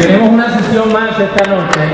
Tenemos una sesión más esta noche.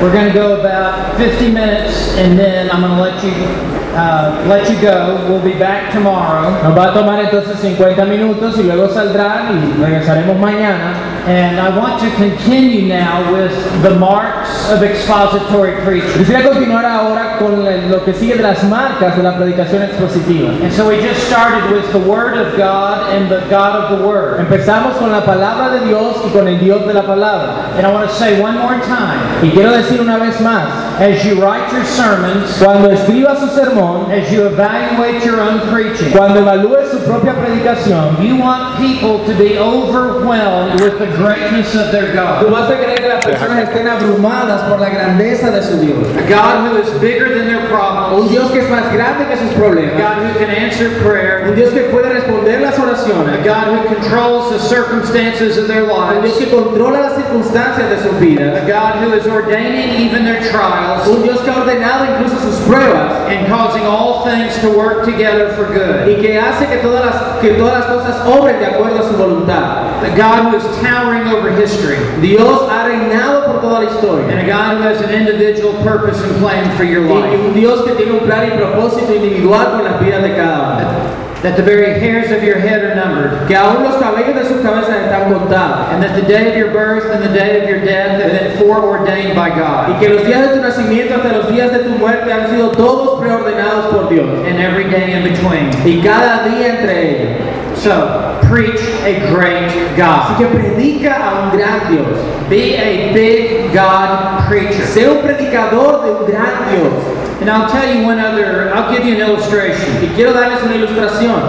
We're going to go about 50 minutes and then I'm going to let you uh, let you go. We'll be back tomorrow. Nos va a tomar entonces 50 minutos y luego saldrán y regresaremos mañana. And I want to continue now with the marks of expository preaching. Quisiera continuar ahora con lo que sigue de las marcas de la predicación expositiva. And so we just started with the Word of God and the God of the Word. Empezamos con la palabra de Dios y con el Dios de la palabra. And I want to say one more time, Y quiero decir una vez más, as you write your sermons, cuando escriba su sermón, as you evaluate your own preaching, cuando evalúe su propia predicación, you want people to be overwhelmed with the greatness of their tú God. vas a querer que las personas estén abrumadas por la grandeza de su Dios. A God who is bigger than their Un problems, Dios que es más grande que sus a problemas. God who can answer prayer, Un Dios que puede responder las a oraciones. God who controls the circumstances of their Un Dios lives, que controla las circunstancias de sus vidas. a God who is ordaining even their trials Un Dios que ha ordenado incluso sus pruebas and causing all things to work together for good. y que hace que todas las, que todas las cosas obren de acuerdo a su voluntad. A God who is towering over history, Dios ha reinado por toda la and a God who has an individual purpose and plan for your Y life. un Dios que tiene un plan y propósito individual con las vidas de cada uno. That the very hairs of your head are numbered, Que aún los cabellos de sus cabezas están contados. and that the day of your birth and the day of your death have been foreordained by God. Y que los días de tu nacimiento hasta los días de tu muerte han sido todos preordenados por Dios. and every day in between. Y cada día entre ellos. So, preach a great Así God. que predica a un gran Dios. Be a big God preacher. Sé un predicador de un gran Dios. And I'll tell you one other, I'll give you an illustration. Y quiero darles una ilustración.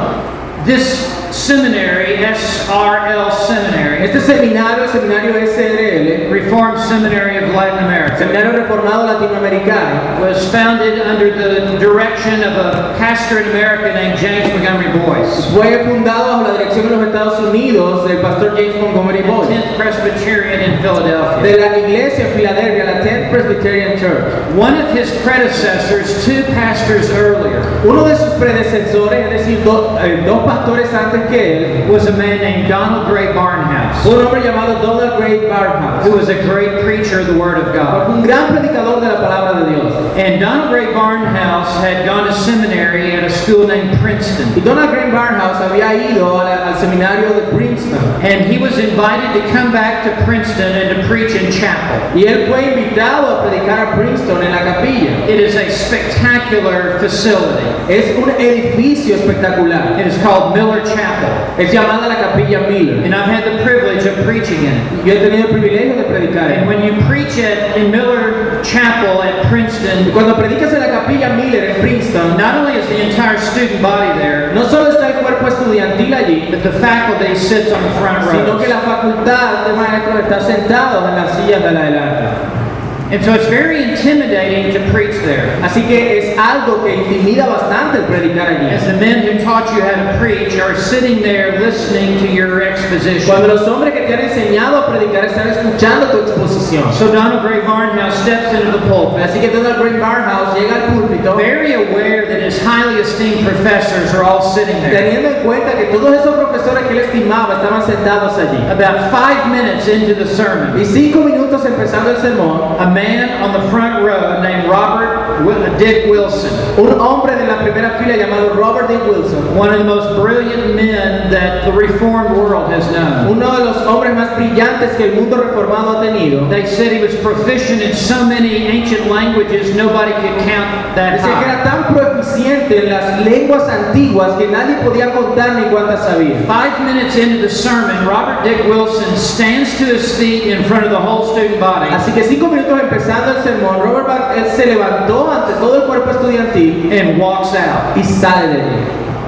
This seminary, SRL Seminary, Este seminario, el seminario SRL, Reformed Seminary of Latin America, seminario reformado latinoamericano, was founded under the direction of a pastor in America named James Montgomery Boyce. fue fundado bajo la dirección de los Estados Unidos del pastor James Montgomery Boyce, 10th Presbyterian in Philadelphia. de la iglesia en Filadelfia, la 10th Presbyterian Church. One of his predecessors, two pastors earlier, Uno de sus predecesores, es decir, do- eh, dos pastores antes que él, was a man named Donald Grey Barnhouse, un hombre llamado Donald Grey Barnhouse, who was a great preacher of the Word of God. un gran predicador de la palabra de Dios. And Donald Grey Barnhouse had gone to seminary at a school named Princeton. Y Donald Gray Barnhouse había ido a la- al seminario de Princeton And he was invited to come back to Princeton and to preach in chapel. y él fue invitado a predicar a Princeton en la capilla. It is a spectacular facility. Es un edificio espectacular. It is called Miller Chapel. Es llamada la capilla Miller. And I've had the privilege of preaching in it. Yo he tenido el privilegio de predicar. And en- when you preach it in Miller Chapel at Princeton, cuando predicas en la capilla Miller en Princeton, not only is the entire student body there, no solo está el cuerpo estudiantil allí, but the faculty sits on the front sino que row. la facultad de maestros está sentados en las sillas de la adelante. And so it's very intimidating to preach there. Así que es algo que intimida bastante el predicar allí. As the men who taught you how to preach are sitting there listening to your exposition. Cuando los hombres que te han enseñado a predicar están escuchando tu exposición. So Donald Grey Barnhouse steps into the pulpit, Así que Donald Green Barnhouse llega al púlpito very aware that his highly esteemed professors are all sitting there. teniendo en cuenta que todos esos profesores que él estimaba estaban sentados allí. About five minutes into the sermon, Y cinco minutos empezando el sermón, man on the front row named Robert Dick Wilson, un hombre de la primera fila llamado Robert D. Wilson, one of the most brilliant men that the reformed world has known. uno de los hombres más brillantes que el mundo reformado ha tenido, They said he was proficient in so many ancient languages nobody could count that decía que era tan proficiente en las lenguas antiguas que nadie podía contar ni cuántas sabía. Five minutes into the sermon, Robert Dick Wilson stands to his feet in front of the whole student body Así que cinco minutos empezando el sermón, Robert Bar- él se levantó ante todo el cuerpo estudiantil and walks out. y sale de allí.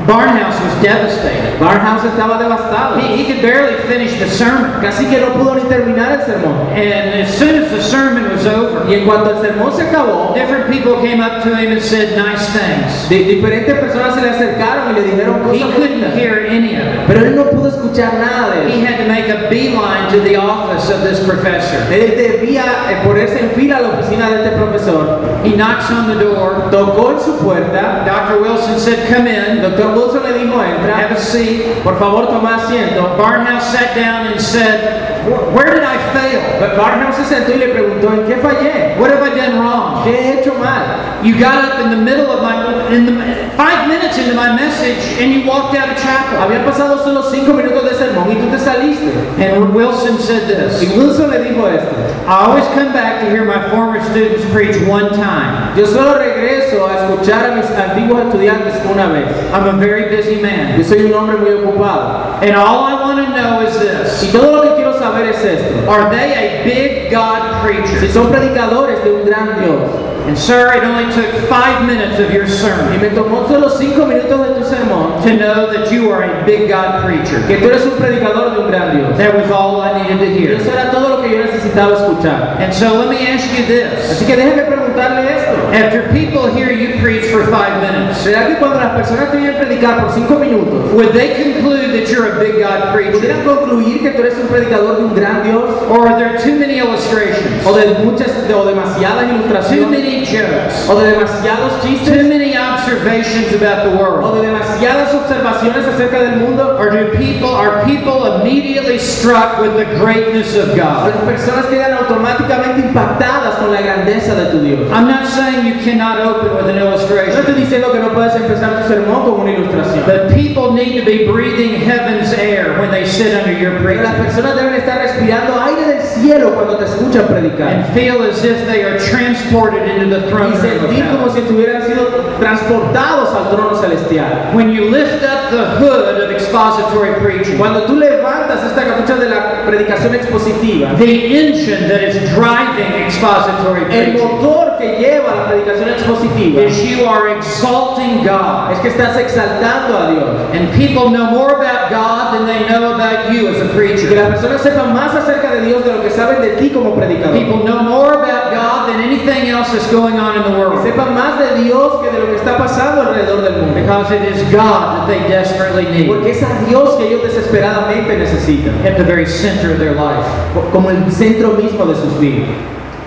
Barnhouse was devastated. Barnhouse estaba devastado. He, he could barely finish the sermon. Casi que no pudo ni terminar el sermón. And as soon as the sermon was over, Y en cuanto el sermón se acabó, different people came up to him and said nice things. di- diferentes personas se le acercaron y le dijeron cosas. He couldn't hear any of it. Pero él no pudo escuchar nada de eso. He had to make a beeline to the office of this professor. Él debía eh, ponerse en fila a la oficina de este profesor. He knocks on the door. Tocó en su puerta. Dr. Wilson said, Come in, Doctor Wilson le dijo, have a seat. Por favor, toma asiento. Barnhouse sat down and said, "Wh- where did I fail? But Barnum se sentó y le preguntó, ¿en qué fallé? What have I done wrong? ¿Qué he hecho mal? You got up in the middle of my, in the, five minutes into my message and you walked out of chapel. Habían pasado solo cinco minutos de sermón y tú te saliste. And Wilson said Y this, Wilson le dijo esto. I always come back to hear my former students preach one time. Yo solo regreso a escuchar a mis antiguos estudiantes una vez. I'm a very busy man. Yo soy un hombre muy ocupado. And all I want to know is Y this, todo lo que quiero saber es esto. are they a big God Si preacher? son predicadores de un gran Dios. And sir, it only took five minutes of your Y sermon me tomó solo cinco minutos de tu sermón to know that you are a big God preacher. que tú eres un predicador de un gran Dios. That was all I needed to Y hear. eso era todo lo que yo necesitaba escuchar. And so let me ask you this. Así que déjeme preguntarle esto. After people hear you preach for five minutes, ¿Será que cuando las personas te oyen predicar por cinco minutos, would they conclude that you're a big God preacher? pudieran concluir que tú eres un predicador de un gran Dios? Or are there too many illustrations? ¿O de muchas o demasiadas Too ilustraciones? many jokes? ¿O de demasiados Too chistes? many observations about the ¿O world? de demasiadas observaciones acerca del mundo? Or do people, are people immediately struck with the greatness of God? Las personas quedan automáticamente impactadas con la grandeza de tu Dios. I'm not saying you cannot open with an No estoy illustration, diciendo que no puedes empezar tu sermón con una ilustración. but people need to be breathing heaven's air when they sit under your Pero las preaching personas deben estar respirando aire del cielo cuando te escuchan predicar. and feel as if they are transported into the throne Y sentir como si estuvieran sido transportados al trono celestial. When you lift up the hood of expository preaching, Cuando tú levantas esta capucha de la predicación expositiva, the engine that is driving expository el preaching motor que lleva la predicación expositiva is you are exalting God. es que estás exaltando a Dios. And people know more about God than they know about you as a Y que preacher. las personas sepan más acerca de Dios de lo que saben de ti como predicador. People know more about God than anything else that's going on in the world. sepan más de Dios que de lo que está pasando alrededor del mundo. Because it is God that they desperately need Porque es a Dios que ellos desesperadamente necesitan. at the very center of their life. Como el centro mismo de sus vidas.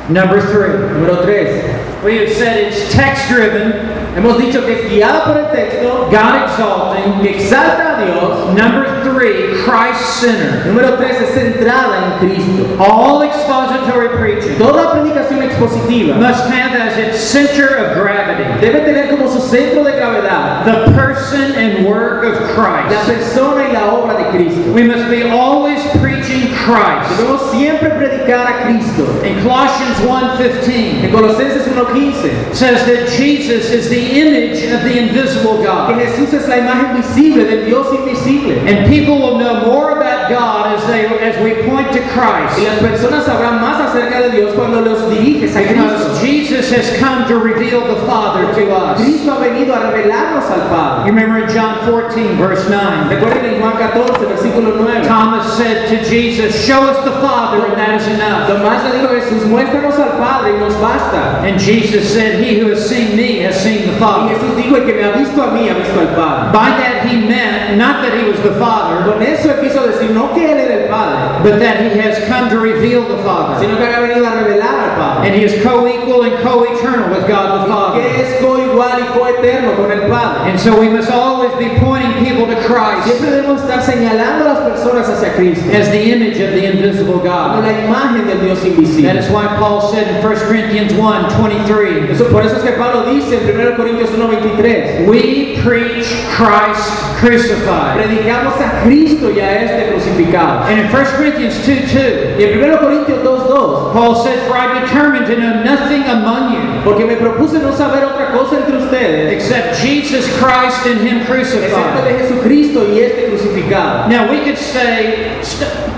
Number three, Número 3. we have said it's text driven, Hemos dicho que es guiada por el texto, God exalting. que exalta a Dios. Number three, Christ centered. Número 3 es centrada en Cristo. All expository preaching Toda predicación expositiva must have as its center of gravity debe tener como su centro de gravedad the person and work of Christ. la persona y la obra de Cristo. We must be always preaching Christ. Debemos siempre predicar a Cristo. In Colossians 1:15 En Colosenses 1.15, says that Jesus is the image of the invisible God. que. Jesús es la imagen visible del Dios invisible. And people will know more about God as they as we point to Y Christ. las personas sabrán más acerca de Dios cuando los diriges a Because Cristo. Jesus has come to reveal the Father to us. Cristo ha venido a revelarnos al Padre. You remember in John 14, verse 9, Recuerden en Juan 14, versículo 9. Thomas said to Jesus, Show us the Father, and that is enough. Tomás le dijo a Jesús, muéstranos al Padre y nos basta. And Jesus said, He who has seen me has seen the Y Father. Jesús dijo, el que me ha visto a mí, ha visto al Padre. By that he meant not that he was the Father, Con eso él quiso decir, no que él era el Padre, but that he has come to reveal the Father. sino que había venido a revelar al Padre. And he is co equal and co eternal with God the Father. Que es coigual y coeterno con el Padre. And so we must always be pointing people to Christ Siempre debemos estar señalando a las personas hacia Cristo, as the image of the invisible como God. la imagen del Dios That invisible. is why Paul said in 1 Corinthians 1 23, Eso, por eso es que Pablo dice en 1 Corintios 1.23, We preach Christ crucified. predicamos a Cristo y a este crucificado. And in 1 Corinthians 2 2, Y en 1 Corintios 2.2, Paul said, For I determined to know nothing among you porque me propuse no saber otra cosa entre ustedes, except Jesus Christ and Him excepto crucified. de Jesucristo y este crucificado. Now we could say,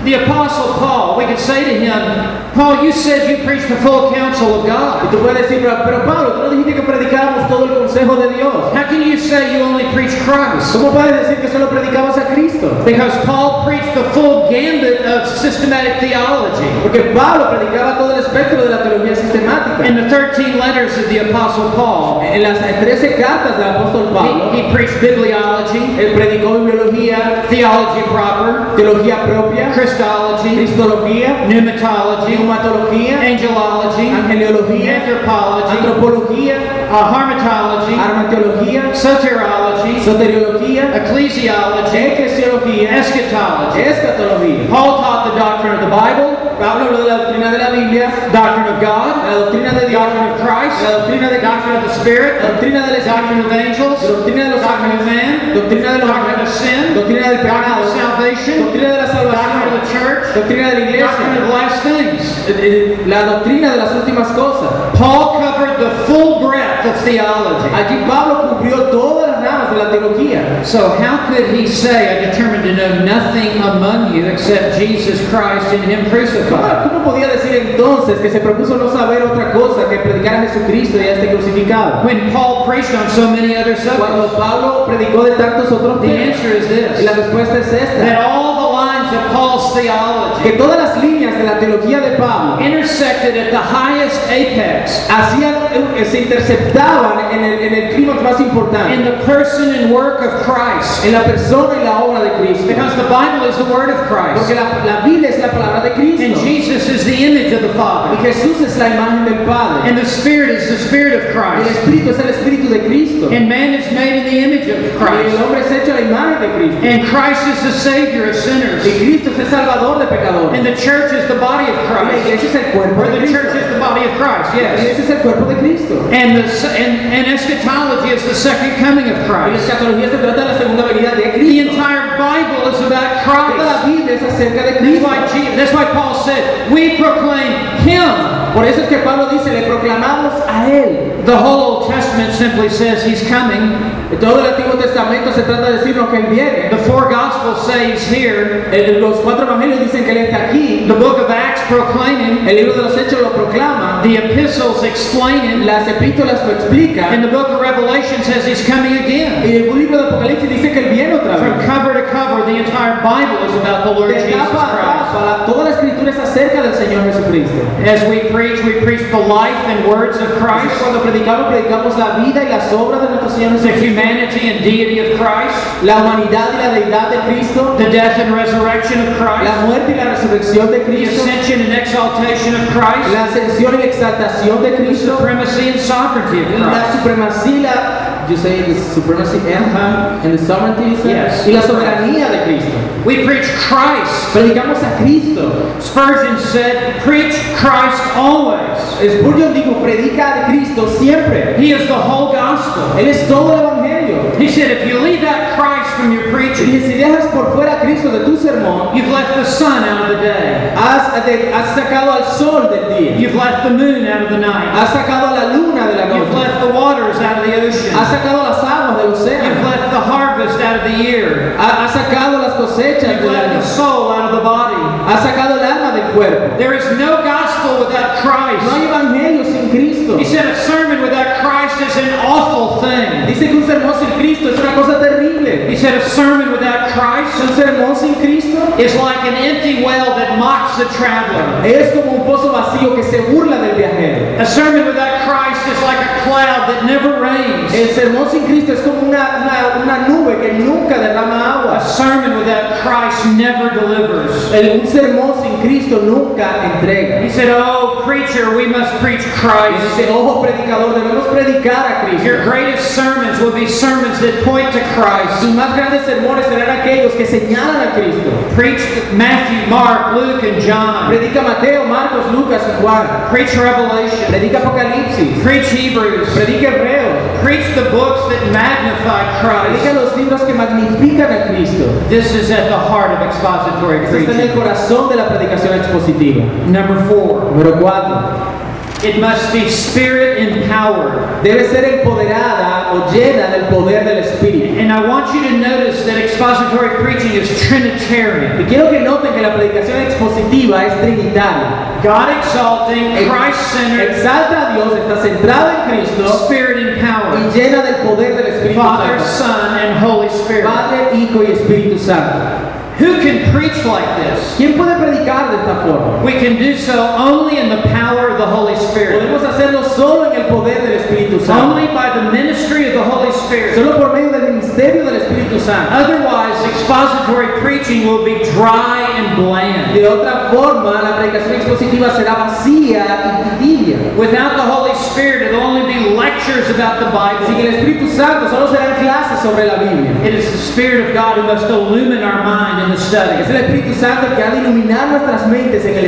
the Apostle Paul, we could say to him, Paul, you said you preached the full counsel of Y God. tú puedes decir, pero, pero Pablo, tú no dijiste que predicáramos todo el consejo de Dios. How can you say you only preach Christ? ¿Cómo puedes decir que solo predicabas a Cristo? Because Paul preached the full gambit of systematic theology. Porque Pablo predicaba todo el espectro de la teología sistemática. In the 13 letters of the Apostle Paul, En las 13 cartas del apóstol Pablo, he, he preached bibliology, él predicó biología, theology proper, teología propia, Christology, cristología, pneumatology, neumatología, angelology, angeliología, anthropology, antropología, uh, hamartiology, armatología, soteriology, soteriología, ecclesiology, ecclesiología; eschatology, eschatología. Paul taught the doctrine of the Bible, Pablo de la doctrina de la Biblia, doctrine of God, la doctrina de Dios, doctrine of Christ, la doctrina de doctrine of the Spirit, la doctrina del doctrine of angels, la doctrina de los doctrine of man, doctrina de los doctrine of sin, doctrina del pecado, doctrine of salvation, doctrina de la salvación, doctrine of the church, doctrina de la iglesia, doctrine of last things, eh, eh, la doctrina de las últimas cosas. Paul covered the full breadth of theology. Allí Pablo cubrió todas las ramas de la teología. So how could he say, I determined to know nothing among you except Jesus Christ and Him ¿Cómo, crucified? cómo podía decir entonces que se propuso no saber otra cosa que predicar a Jesucristo y a este crucificado? When Paul preached on so many other Cuando subjects, Pablo predicó de tantos otros the temas, answer is y la this, respuesta es esta, that all the lines of Paul's theology que todas las líneas de la teología de Pablo intersected at the highest apex hacían, eh, se interceptaban en el, en el clímax más in the person and work of Christ. en la persona y la obra de Cristo. Because the Bible is the Word of Porque Christ. la, la Biblia es la palabra de And Jesus is the image of the Father Y. Jesús es la imagen del Padre. And the Spirit is the Spirit of Y el Christ. Espíritu es el Espíritu de Cristo. And man is made in the image of Y el Christ. hombre es hecho la imagen de Cristo. And Christ is the Savior of sinners. Y Cristo es el Salvador de pecadores. And the church is the body of Y la Christ. iglesia es el cuerpo de the church Cristo. is the body of Christ, La yes. iglesia es el cuerpo de Cristo. And the and, and eschatology is the second coming of Y la Christ. escatología se trata de la segunda venida de The Cristo. entire Bible is about Toda la Christ. Biblia es acerca de That's Cristo. why, Je- that's why Paul said, we proclaim Him. Por eso es que Pablo dice, le proclamamos a Él. The whole Old Testament simply says He's coming. Todo el Antiguo Testamento se trata de decirnos que Él viene. The four Gospels say He's here. El- Los cuatro evangelios dicen que Él está aquí. The book of Acts proclaim Him. El libro de los Hechos lo proclama. The epistles explain Him. Las epístolas lo And explican. the book of Revelation says He's coming again. Y el libro de Apocalipsis dice que Él viene otra From vez. cover to cover, the entire Bible is about the Lord De Jesus Christ. tapa, la- toda la escritura es acerca del Señor Jesucristo. As we preach, we preach the life and words of Christ, Cuando predicamos, predicamos la vida y las obras de nuestro Señor the Jesucristo. humanity and deity of Christ, La humanidad y la deidad de Cristo. the death and resurrection of La Christ, muerte y la resurrección de the ascension and exaltation of Christ, La ascensión y la exaltación de the supremacy and sovereignty of La Christ. supremacía, la, you say the supremacy and, and the sovereignty, you say? Yes. y la soberanía de Cristo. We preach Christ. Predicamos a Cristo. Spurgeon said, preach Christ always. Spurgeon dijo, predica de Cristo siempre. He is the whole gospel. Él es todo el evangelio. He said, if you leave out Christ from your Y si dejas por fuera a Cristo de tu sermón, you've left the sun out of the day. has, has sacado al sol del día. You've left the moon out of the night. Has sacado la luna de la You've left the waters out of the ocean. Has sacado las aguas del You've left the harvest out of the year. Has sacado las cosechas You've del left año. the soul out of the body. Has sacado el alma del cuerpo. There is no gospel without No Christ. hay evangelio sin Cristo. He said a sermon Dice que un sermón sin Cristo es una cosa terrible. He said a sermon without Christ Un sermón sin Cristo is like an empty well that mocks the traveler. es como un pozo vacío que se burla del viajero. A sermon without Christ is like a cloud that never rains. El sermón sin Cristo es como una, una, una nube que nunca derrama A agua. sermon without Christ never delivers. El- un sermón sin Cristo nunca entrega. He said, Oh, preacher, we must preach Christ. dice, ojo predicador, debemos predicar a Your greatest sermons will be sermons that point to Christ. Sus más grandes sermones serán aquellos que señalan a Cristo. Preach Matthew, Mark, Luke, and John. Predica Mateo, Marcos, Lucas y Juan. Preach Revelation. Predica Apocalipsis. Preach Hebrews. Predica Hebreos. Preach the books that magnify Predica Christ. los libros que magnifican a Cristo. This is at the heart of expository Esto está en el preaching. corazón de la predicación expositiva. Number four, Número 4. it must be spirit empowered. Debe ser empoderada o llena del poder del Espíritu. And I want you to notice that expository preaching is Trinitarian. Y quiero que noten que la predicación expositiva es trinitaria. God exalting, Christ centered, Exalta a Dios, está centrada en Cristo spirit. Llena del poder del Espíritu Father, Santo. Son, and Holy Spirit. Padre, Hijo y Espíritu Santo. Who can preach like this? ¿Quién puede predicar de esta forma? We can do so only in the power of the Holy Spirit. Podemos hacerlo solo en el poder del Espíritu Santo. Only by the ministry of the Holy Spirit. Solo por medio del ministerio del Espíritu Santo. Otherwise, expository preaching will be dry and bland. De otra forma, la predicación expositiva será vacía y Without the Holy Spirit, it'll only be lectures about the Sin Bible. el Espíritu Santo solo serán clases sobre la Biblia. It is the Spirit of God who must illumine our mind in the Es study. el Espíritu Santo que ha de iluminar nuestras mentes en el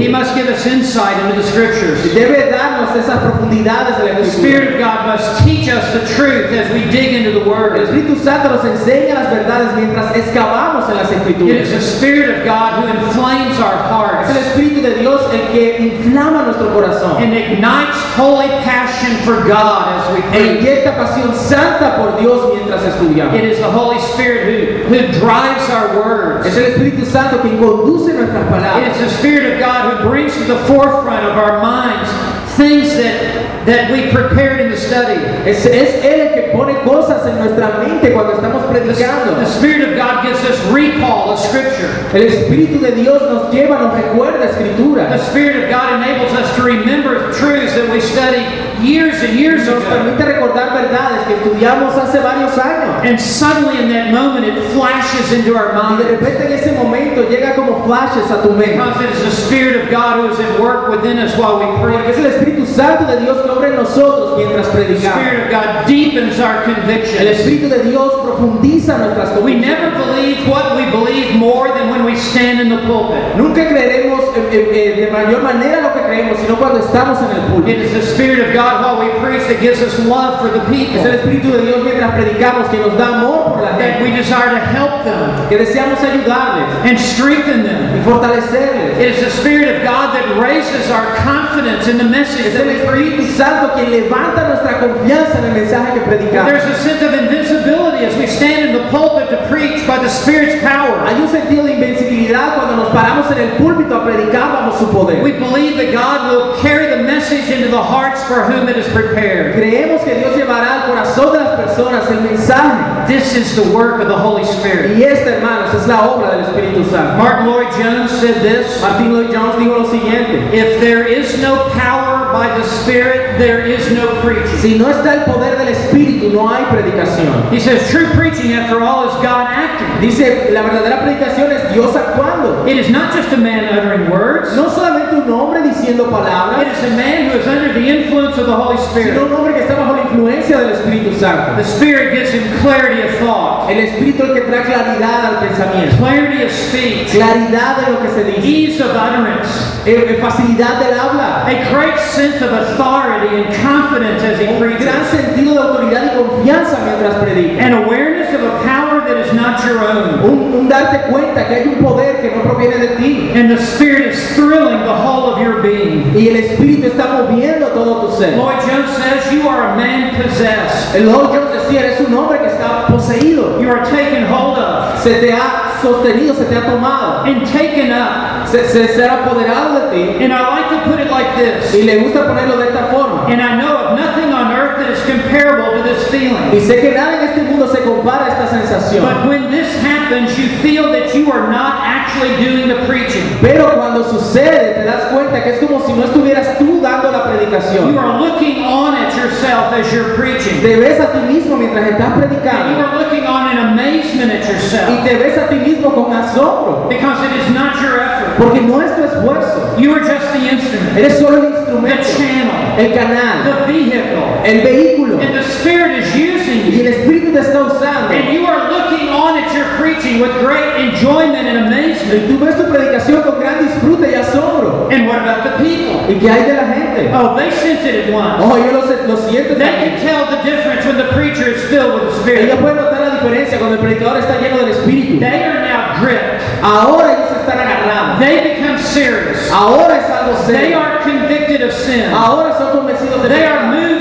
He must give us insight into the Scriptures. Debe darnos esas profundidades de la The Spirit of God must teach us the truth as we dig into the El Word. Espíritu Santo nos enseña las verdades mientras excavamos en las It is the Spirit of God who inflames our Es el hearts Espíritu de Dios el que inflama nuestro corazón. And ignites holy passion for God as we E pray. inyecta pasión santa por Dios mientras estudiamos. It is the Holy Spirit who, who drives our words. Es el Espíritu Santo quien conduce nuestras palabras. is the Spirit of God who brings to the forefront of our minds things that, that we prepared in the study. Es, es Él el que pone cosas en nuestra mente cuando estamos The, predicando. the Spirit of God gives us recall of Scripture. El Espíritu de Dios nos lleva, nos recuerda The. Spirit of God enables us to remember truths that we studied years and years Nos ago. permite recordar verdades que estudiamos hace varios años. And suddenly in that moment it flashes into our Y de mind. repente en ese momento llega como flashes a tu mente. Because it is the Spirit of God who is at work within us while we pray. Espíritu Santo de Dios que obra en nosotros mientras The predicamos. Spirit of God deepens our El. Espíritu de Dios profundiza nuestras We convicciones. never believe what we believe more than when we stand in the pulpit. Nunca creeremos eh, eh, eh, de mayor manera lo que creemos, sino cuando estamos en el It púlpito. is the Spirit of God while we preach that gives us love for the Es el people, Espíritu de Dios mientras predicamos que nos da amor that we desire to help them que deseamos ayudarles and strengthen them. y fortalecerles. It is the Spirit of God that raises our confidence in the message Es that we preach. Santo quien levanta nuestra confianza en el mensaje que predicamos. There's a sense of invincibility as we stand in the pulpit to preach by the Spirit's power. Hay un sentido de invencibilidad cuando nos paramos en el púlpito a predicar bajo su poder. We believe that God will carry the message into the hearts for whom it is prepared. Creemos que Dios llevará al corazón de las personas el mensaje. This is the work of the Holy Spirit. Y esta, hermanos, es la obra del Espíritu Santo. Martyn Lloyd-Jones said this Martyn Lloyd-Jones dijo lo siguiente. If there is no power by the Spirit, there is no preaching. Si no está el poder del Espíritu, no hay predicación. He says true preaching, after all, is God acting. Dice, la verdadera predicación es Dios actuando. It is not just a man uttering words, No solamente un hombre diciendo it palabras, is a man who is under the influence of the Holy sino Spirit. un hombre que está bajo la influencia del Espíritu Santo. The Spirit gives him clarity of thought, El Espíritu el que trae claridad al pensamiento, clarity of speech, claridad de lo que se dice, ease of utterance, eh, eh, facilidad del habla, a great sense of authority and confidence as he un gran preaches, sentido de autoridad y confianza mientras predica. an awareness of a power that is not your own. Un, un darte cuenta que hay un poder que no proviene de ti. And the Spirit is thrilling the whole of your being. Y el Espíritu está moviendo todo tu ser. Lloyd Jones says you are a man possessed. El Lord Jones decía, eres un hombre que está poseído. You are taken hold of Se te ha sostenido, se te ha tomado. and taken up. Se, se, se ha apoderado de ti. And I like to put it like this. Y le gusta ponerlo de esta forma. And I know of nothing on earth that is comparable to this Y feeling. sé que nada en este mundo se compara a esta sensación. But when this happens, you feel that you are not actually doing the preaching. Pero cuando sucede, te das cuenta que es como si no estuvieras tú dando la You predicación. are looking on at yourself as you're preaching. Te ves a ti mismo mientras estás And you predicando. are looking on in amazement at Y yourself. te ves a ti mismo con asombro. Because it is not your effort. Porque no es tu esfuerzo. You are just the instrument, Eres solo el the instrumento, channel, el canal, the vehicle. el vehículo. And the Spirit is using you. Y el Espíritu te está usando. And you are looking on at your preaching with great enjoyment and amazement. Y tú ves tu predicación con gran disfrute y asombro. And what about the people? ¿Y qué hay de la gente? Oh, they sense it at once. Oh, ellos lo, lo sienten They can tell the difference when the preacher is filled with the Spirit. Ellos pueden notar la diferencia cuando el predicador está lleno del Espíritu. They are now gripped. Ahora ellos están agarrados. They become serious. Ahora es algo serio. They are convicted of sin. Ahora son convencidos de They are moved.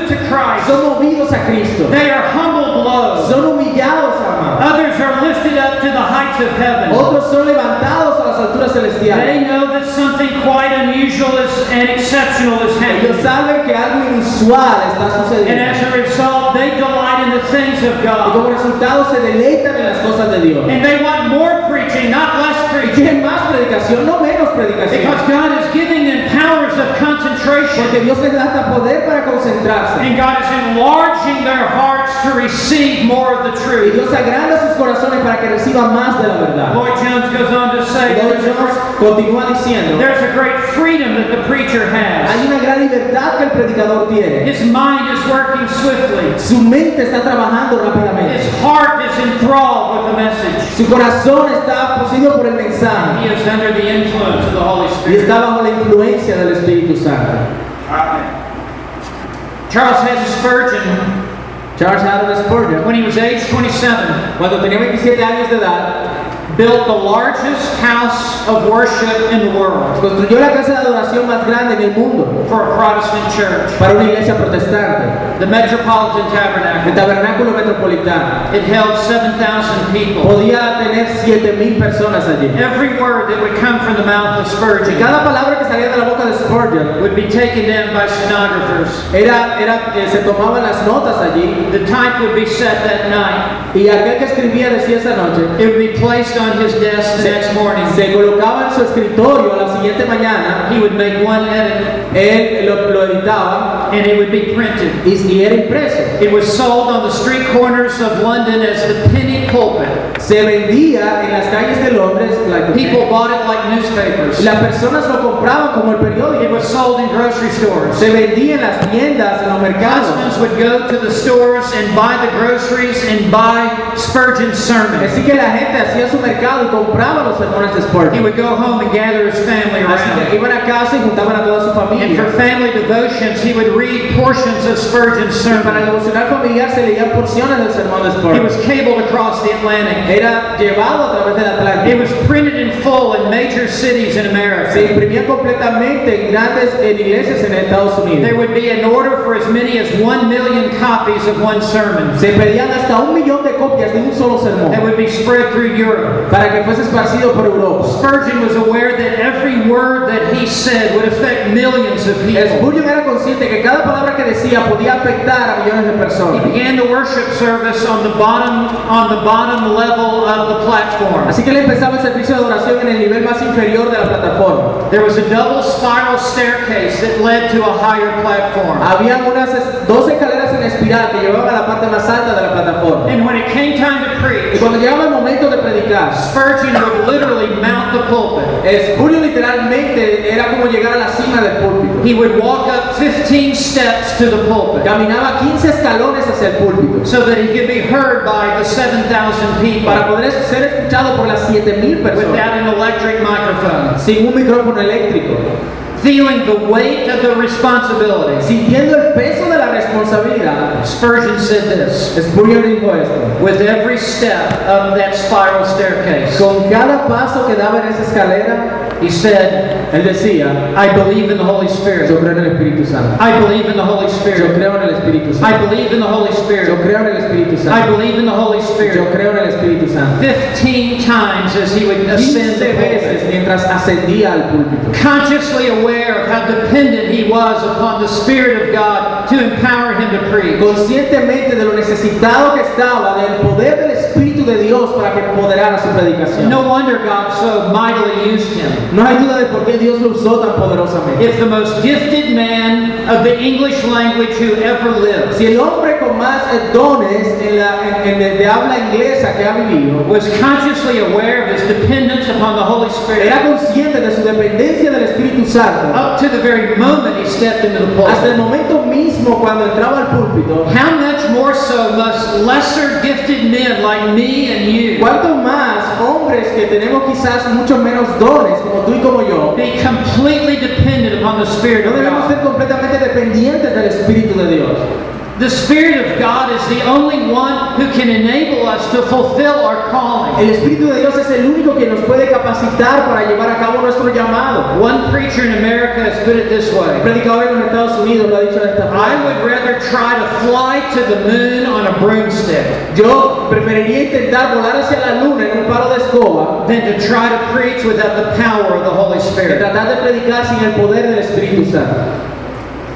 Son movidos a Cristo. They are humbled low. Son humillados. Others are lifted up to the heights of heaven. Otros son levantados a las alturas celestiales. They know that something quite unusual is, and exceptional is happening. Ellos saben que algo inusual está sucediendo. And as a result, they delight in the things of God. Y como resultado se deleitan en las cosas de Dios. And they want more preaching, not less Y preaching. quieren más predicación, no menos predicación. Because God is giving Porque Dios les da hasta poder para concentrarse. And God is enlarging their hearts to receive more of the Y truth. Dios agranda sus corazones para que reciban más de la verdad. Lloyd Jones goes on to say Lloyd there's a, Jones great, continúa diciendo, there's a great freedom that the preacher hay has. una gran libertad que el predicador tiene. His mind is working swiftly. Su mente está trabajando rápidamente. His heart is enthralled with the message. Su corazón está poseído por el mensaje He is under the influence of the Holy y Spirit. está bajo la influencia del Espíritu Santo. Charles Haddon Spurgeon, Charles Haddon Spurgeon, when he was age 27, cuando tenía 27 años de edad, built the largest house of worship in the world construyó la casa de adoración más grande en el mundo for a Protestant church, para una iglesia protestante, the Metropolitan Tabernacle. el tabernáculo metropolitano. It held 7,000 people. Podía tener 7000 personas allí. Every word that would come from the mouth of Y Spurgeon cada palabra que salía de la boca de Spurgeon would be taken down by stenographers. era, era eh, se tomaban las notas allí The type would be set that night. y aquel que escribía decía esa noche It would be placed on his desk the next morning. se colocaba en su escritorio la siguiente mañana, He would make one edit él lo, lo editaba and it would be printed. y, y era impreso. It was sold on the street corners of London as the penny pulpit. Se vendía en las calles de Londres like, People bought it like newspapers. las personas lo compraban como el It periódico. was sold in grocery stores. Se vendía en las tiendas, en los mercados. Husbands would go to the stores and buy the groceries and buy Spurgeon's sermon. Así que la gente hacía su mercado y los sermones de He would go home and gather his family Así que around. iban a casa y juntaban a toda su And for family devotions, he would read portions of Spurgeon's para sermon. devocional familiar se leían porciones del sermón de He was cabled across the Atlantic. Era llevado a través del It was printed in full in major cities in Se America. imprimía completamente en grandes en iglesias en Estados There would be an order for as many as one million copies of one sermon Se pedían hasta un millón de copias de un solo sermón that would be spread through Europe. Para que fuese esparcido por Europa. Spurgeon was aware that every word that he said would affect millions of people. Spurgeon era consciente que cada palabra que decía podía afectar a millones de personas. He began the worship service on the bottom on the bottom level of the platform. Así que él empezaba el servicio de adoración en el nivel más inferior de la plataforma. There was a double spiral staircase that led to a higher platform. Había unas dos escaleras espiral que llevaban a la parte más alta de la plataforma. And when it came time to Y preach, cuando llegaba el momento de predicar, Spurgeon would literally mount the pulpit. Spurgeon literalmente era como llegar a la cima del púlpito. He would walk up 15 steps to the pulpit Caminaba 15 escalones hacia el púlpito so that he could be heard by the 7,000 people para poder ser escuchado por las 7000 personas without an electric microphone. sin un micrófono eléctrico, Feeling the weight of the responsibility, sintiendo el peso de la responsabilidad. Spurgeon said this Spurgeon dijo esto. with every step of that spiral staircase. Con cada paso que daba en esa escalera, He said, él decía, I believe in the Holy Spirit. yo creo en el Espíritu Santo. I believe in the Holy Spirit. Yo creo en el Espíritu Santo. I believe in the Holy Spirit. Yo creo en el Espíritu Santo. I believe in the Holy Spirit. Yo creo en el Espíritu Santo. 15 times as he would ascend 15 the veces pulpit. mientras ascendía al púlpito. Consciously aware of how dependent he was upon the Spirit of God to empower him to preach. Conscientemente de lo necesitado que estaba del poder del Espíritu de Dios para su predicación. No wonder God so mightily used him. No hay duda de por qué Dios lo usó tan poderosamente. If the most gifted man of the English language who ever lived Si el hombre más dones en la, en- en- de habla inglesa que ha vivido was consciously aware of his dependence upon the Holy Spirit. era consciente de su dependencia del Espíritu Santo, up to the very moment he stepped into the hasta el pulpit, momento mismo cuando entraba al púlpito, how much more so must lesser gifted men like me and you cuánto más hombres que tenemos quizás mucho menos dones, como tú y como yo, be completely dependent upon the Spirit no debemos ser completamente dependientes del Espíritu de Dios. The Spirit of God is the only one who can enable us to fulfill our calling. El Espíritu de Dios es el único que nos puede capacitar para llevar a cabo nuestro llamado. One preacher in America has put it this way. predicador en los Estados Unidos lo ha dicho de esta I would rather try to fly to the moon on a broomstick Yo preferiría intentar volar hacia la luna en un palo de escoba than to try to preach without the power of the Holy que Spirit. tratar de predicar sin el poder del Espíritu Santo.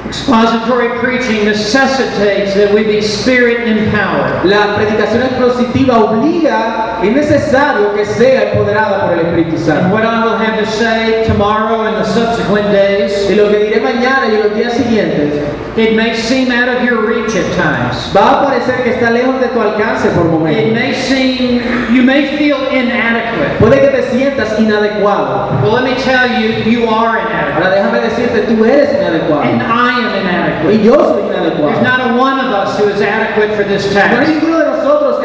Expository preaching necessitates that we be spirit empowered. La predicación expositiva obliga, es necesario que sea empoderada por el Espíritu And Santo. what I will have to say tomorrow and the subsequent days Y lo que diré mañana y los días siguientes, it may seem out of your reach at times. va a parecer que está lejos de tu alcance por It momentos. may seem, you may feel inadequate. Puede que te sientas inadecuado. Well, let me tell you, you are inadequate. Ahora déjame decirte, tú eres inadecuado. And I am Y yo soy There's not a one of us who is adequate for this No hay task. ninguno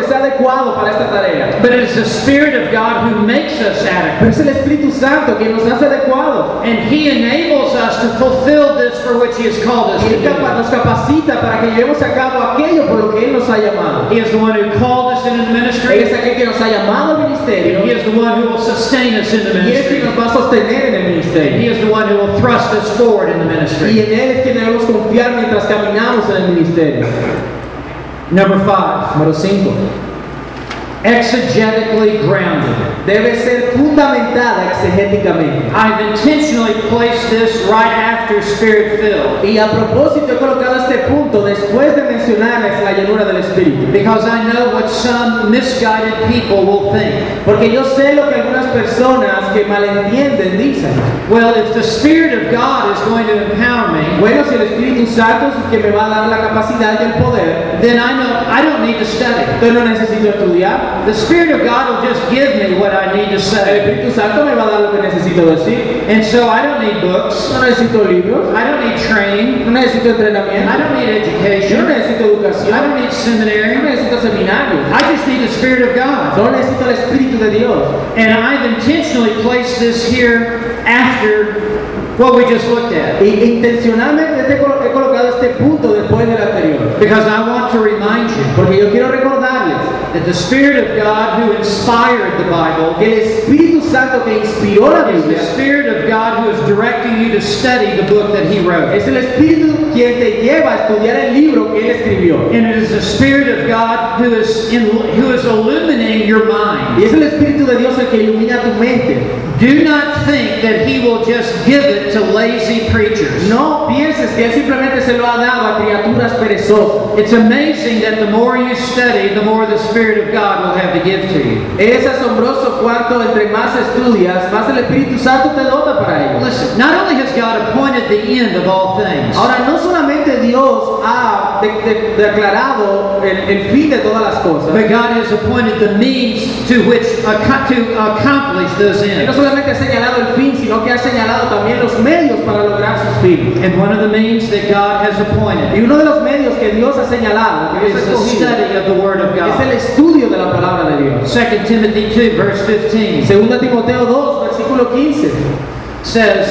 sea adecuado para esta tarea. But it is the Spirit of God who makes us Pero adequate. es el Espíritu Santo quien nos hace adecuados. And He enables us to fulfill this for which He has called us Y Él capa- nos capacita para que llevemos a cabo aquello por lo que Él nos ha llamado. He is the one who called us into the Él ministry. es aquel que nos ha llamado al ministerio He is the one who will sustain us in the y es quien ministry. nos va a sostener en el And He ministerio. is the one who will thrust us forward in the Y ministry. en Él es quien debemos confiar mientras caminamos en el ministerio. Number five, Número 5. Exegetically grounded. Debe ser fundamentada exegéticamente. I've intentionally placed this right after spirit filled Y a propósito he colocado este punto después de mencionarles la llenura del Espíritu. because I know what some misguided people will think. Porque yo sé lo que algunas personas que malentienden dicen. Well, if the Spirit of God is going to empower me, Bueno, si el Espíritu Santo es el que me va a dar la capacidad y el poder, then I know I don't need to study. entonces no necesito estudiar. The Spirit of God will just give me what I need to El say. Espíritu Santo me va a dar lo que necesito decir. And so I don't need books. No necesito libros, I don't need training. no necesito I don't need yo no education. necesito I don't need yo no seminary. necesito seminario. I just need the Spirit of God. Solo necesito el Espíritu de Dios. And I've intentionally placed this here after what we just looked at. Y intencionalmente he colocado este punto después del anterior. Because I want to remind you Porque yo quiero that the Spirit of God who inspired the Bible el Espíritu Santo que inspiró la is the Spirit of God who is directing you to study the book that He wrote. es el Espíritu quien te lleva a estudiar el libro que Él escribió. And it is the Spirit of God who is, in, who is illuminating your mind. Y es el Espíritu de Dios el que ilumina tu mente. Do not think that He will just give it to lazy preachers. No pienses que Él simplemente se lo ha dado a criaturas perezosas. It's amazing that the more you study, the more the Spirit of God will have to give to you. Es asombroso cuánto entre más estudias, más el Espíritu Santo te dota para ello. Listen, not only has God appointed the end of all things, Ahora, no solamente Dios ha de- de- declarado el, el fin de todas las cosas, but God has appointed the means to which to accomplish those Él no ends. solamente ha señalado el fin, sino que ha señalado también los medios para lograr sus fines. And one of the means that God has Y appointed uno de los medios que Dios ha señalado, is the study of the Word of es el God. estudio de la palabra de Dios. 2 Timothy 2, verse 15 Segunda Timoteo 2, versículo 15, says,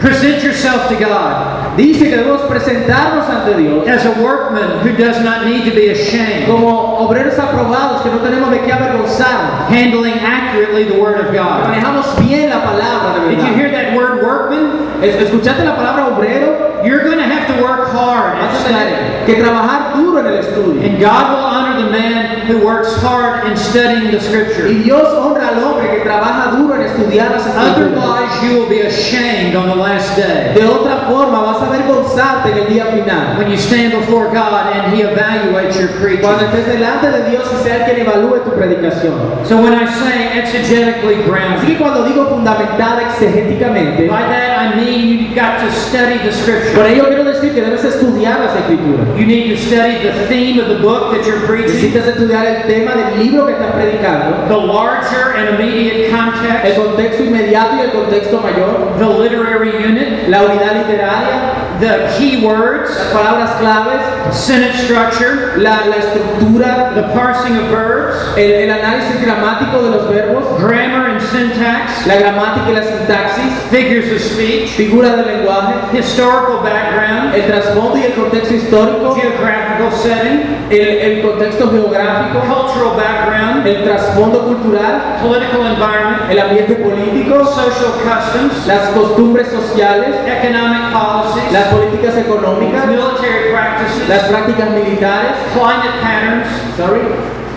Present yourself to God dice que debemos presentarnos ante Dios as a workman who does not need to be ashamed, como obreros aprobados que no tenemos de qué avergonzar. handling accurately the Word of God. Manejamos bien la palabra de Did you hear that word workman? Es- ¿Escuchaste la palabra obrero? You're going to have to work hard Vas a tener que trabajar duro en el estudio. And God will honor the man who works hard in studying the Y Scripture. Dios honra al hombre que trabaja duro en estudiar las. Otherwise, you will be ashamed on the last day De otra forma, vas a avergonzarte en el día final. when you stand before God and He evaluates your Cuando preaching. estés delante de Dios y sea quien evalúe tu predicación. So when I say exegetically Así grounded, que cuando digo fundamentada exegéticamente, by that I mean you've got to study the por Scripture. ello quiero decir que debes estudiar las escrituras. You need to study the theme of the book that you're preaching, Necesitas estudiar el tema del libro que estás predicando, the larger and immediate el context, contexto inmediato y el contexto mayor, the literary unit, la unidad literaria, the key words, las palabras claves, sentence structure, la, la estructura, the parsing of verbs, el, el análisis gramático de los verbos, grammar and syntax, la gramática y la sintaxis, figures of speech, figuras del lenguaje, historical background, el trasfondo y el contexto histórico, geographical setting, el, el contexto geográfico, cultural background, el trasfondo cultural, political environment, el ambiente político, social customs, las costumbres sociales, economic policies, las políticas económicas, military practices, las prácticas militares, climate patterns, sorry,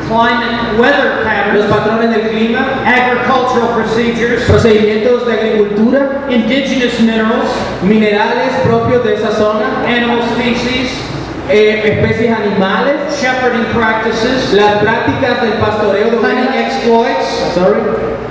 climate weather los patterns, patrones del clima, agricultural procedures, procedimientos de agricultura, indigenous minerals, minerales propios de esa zona, animal species, eh, especies animales, shepherding practices, las prácticas del pastoreo de hunting exploits, sorry,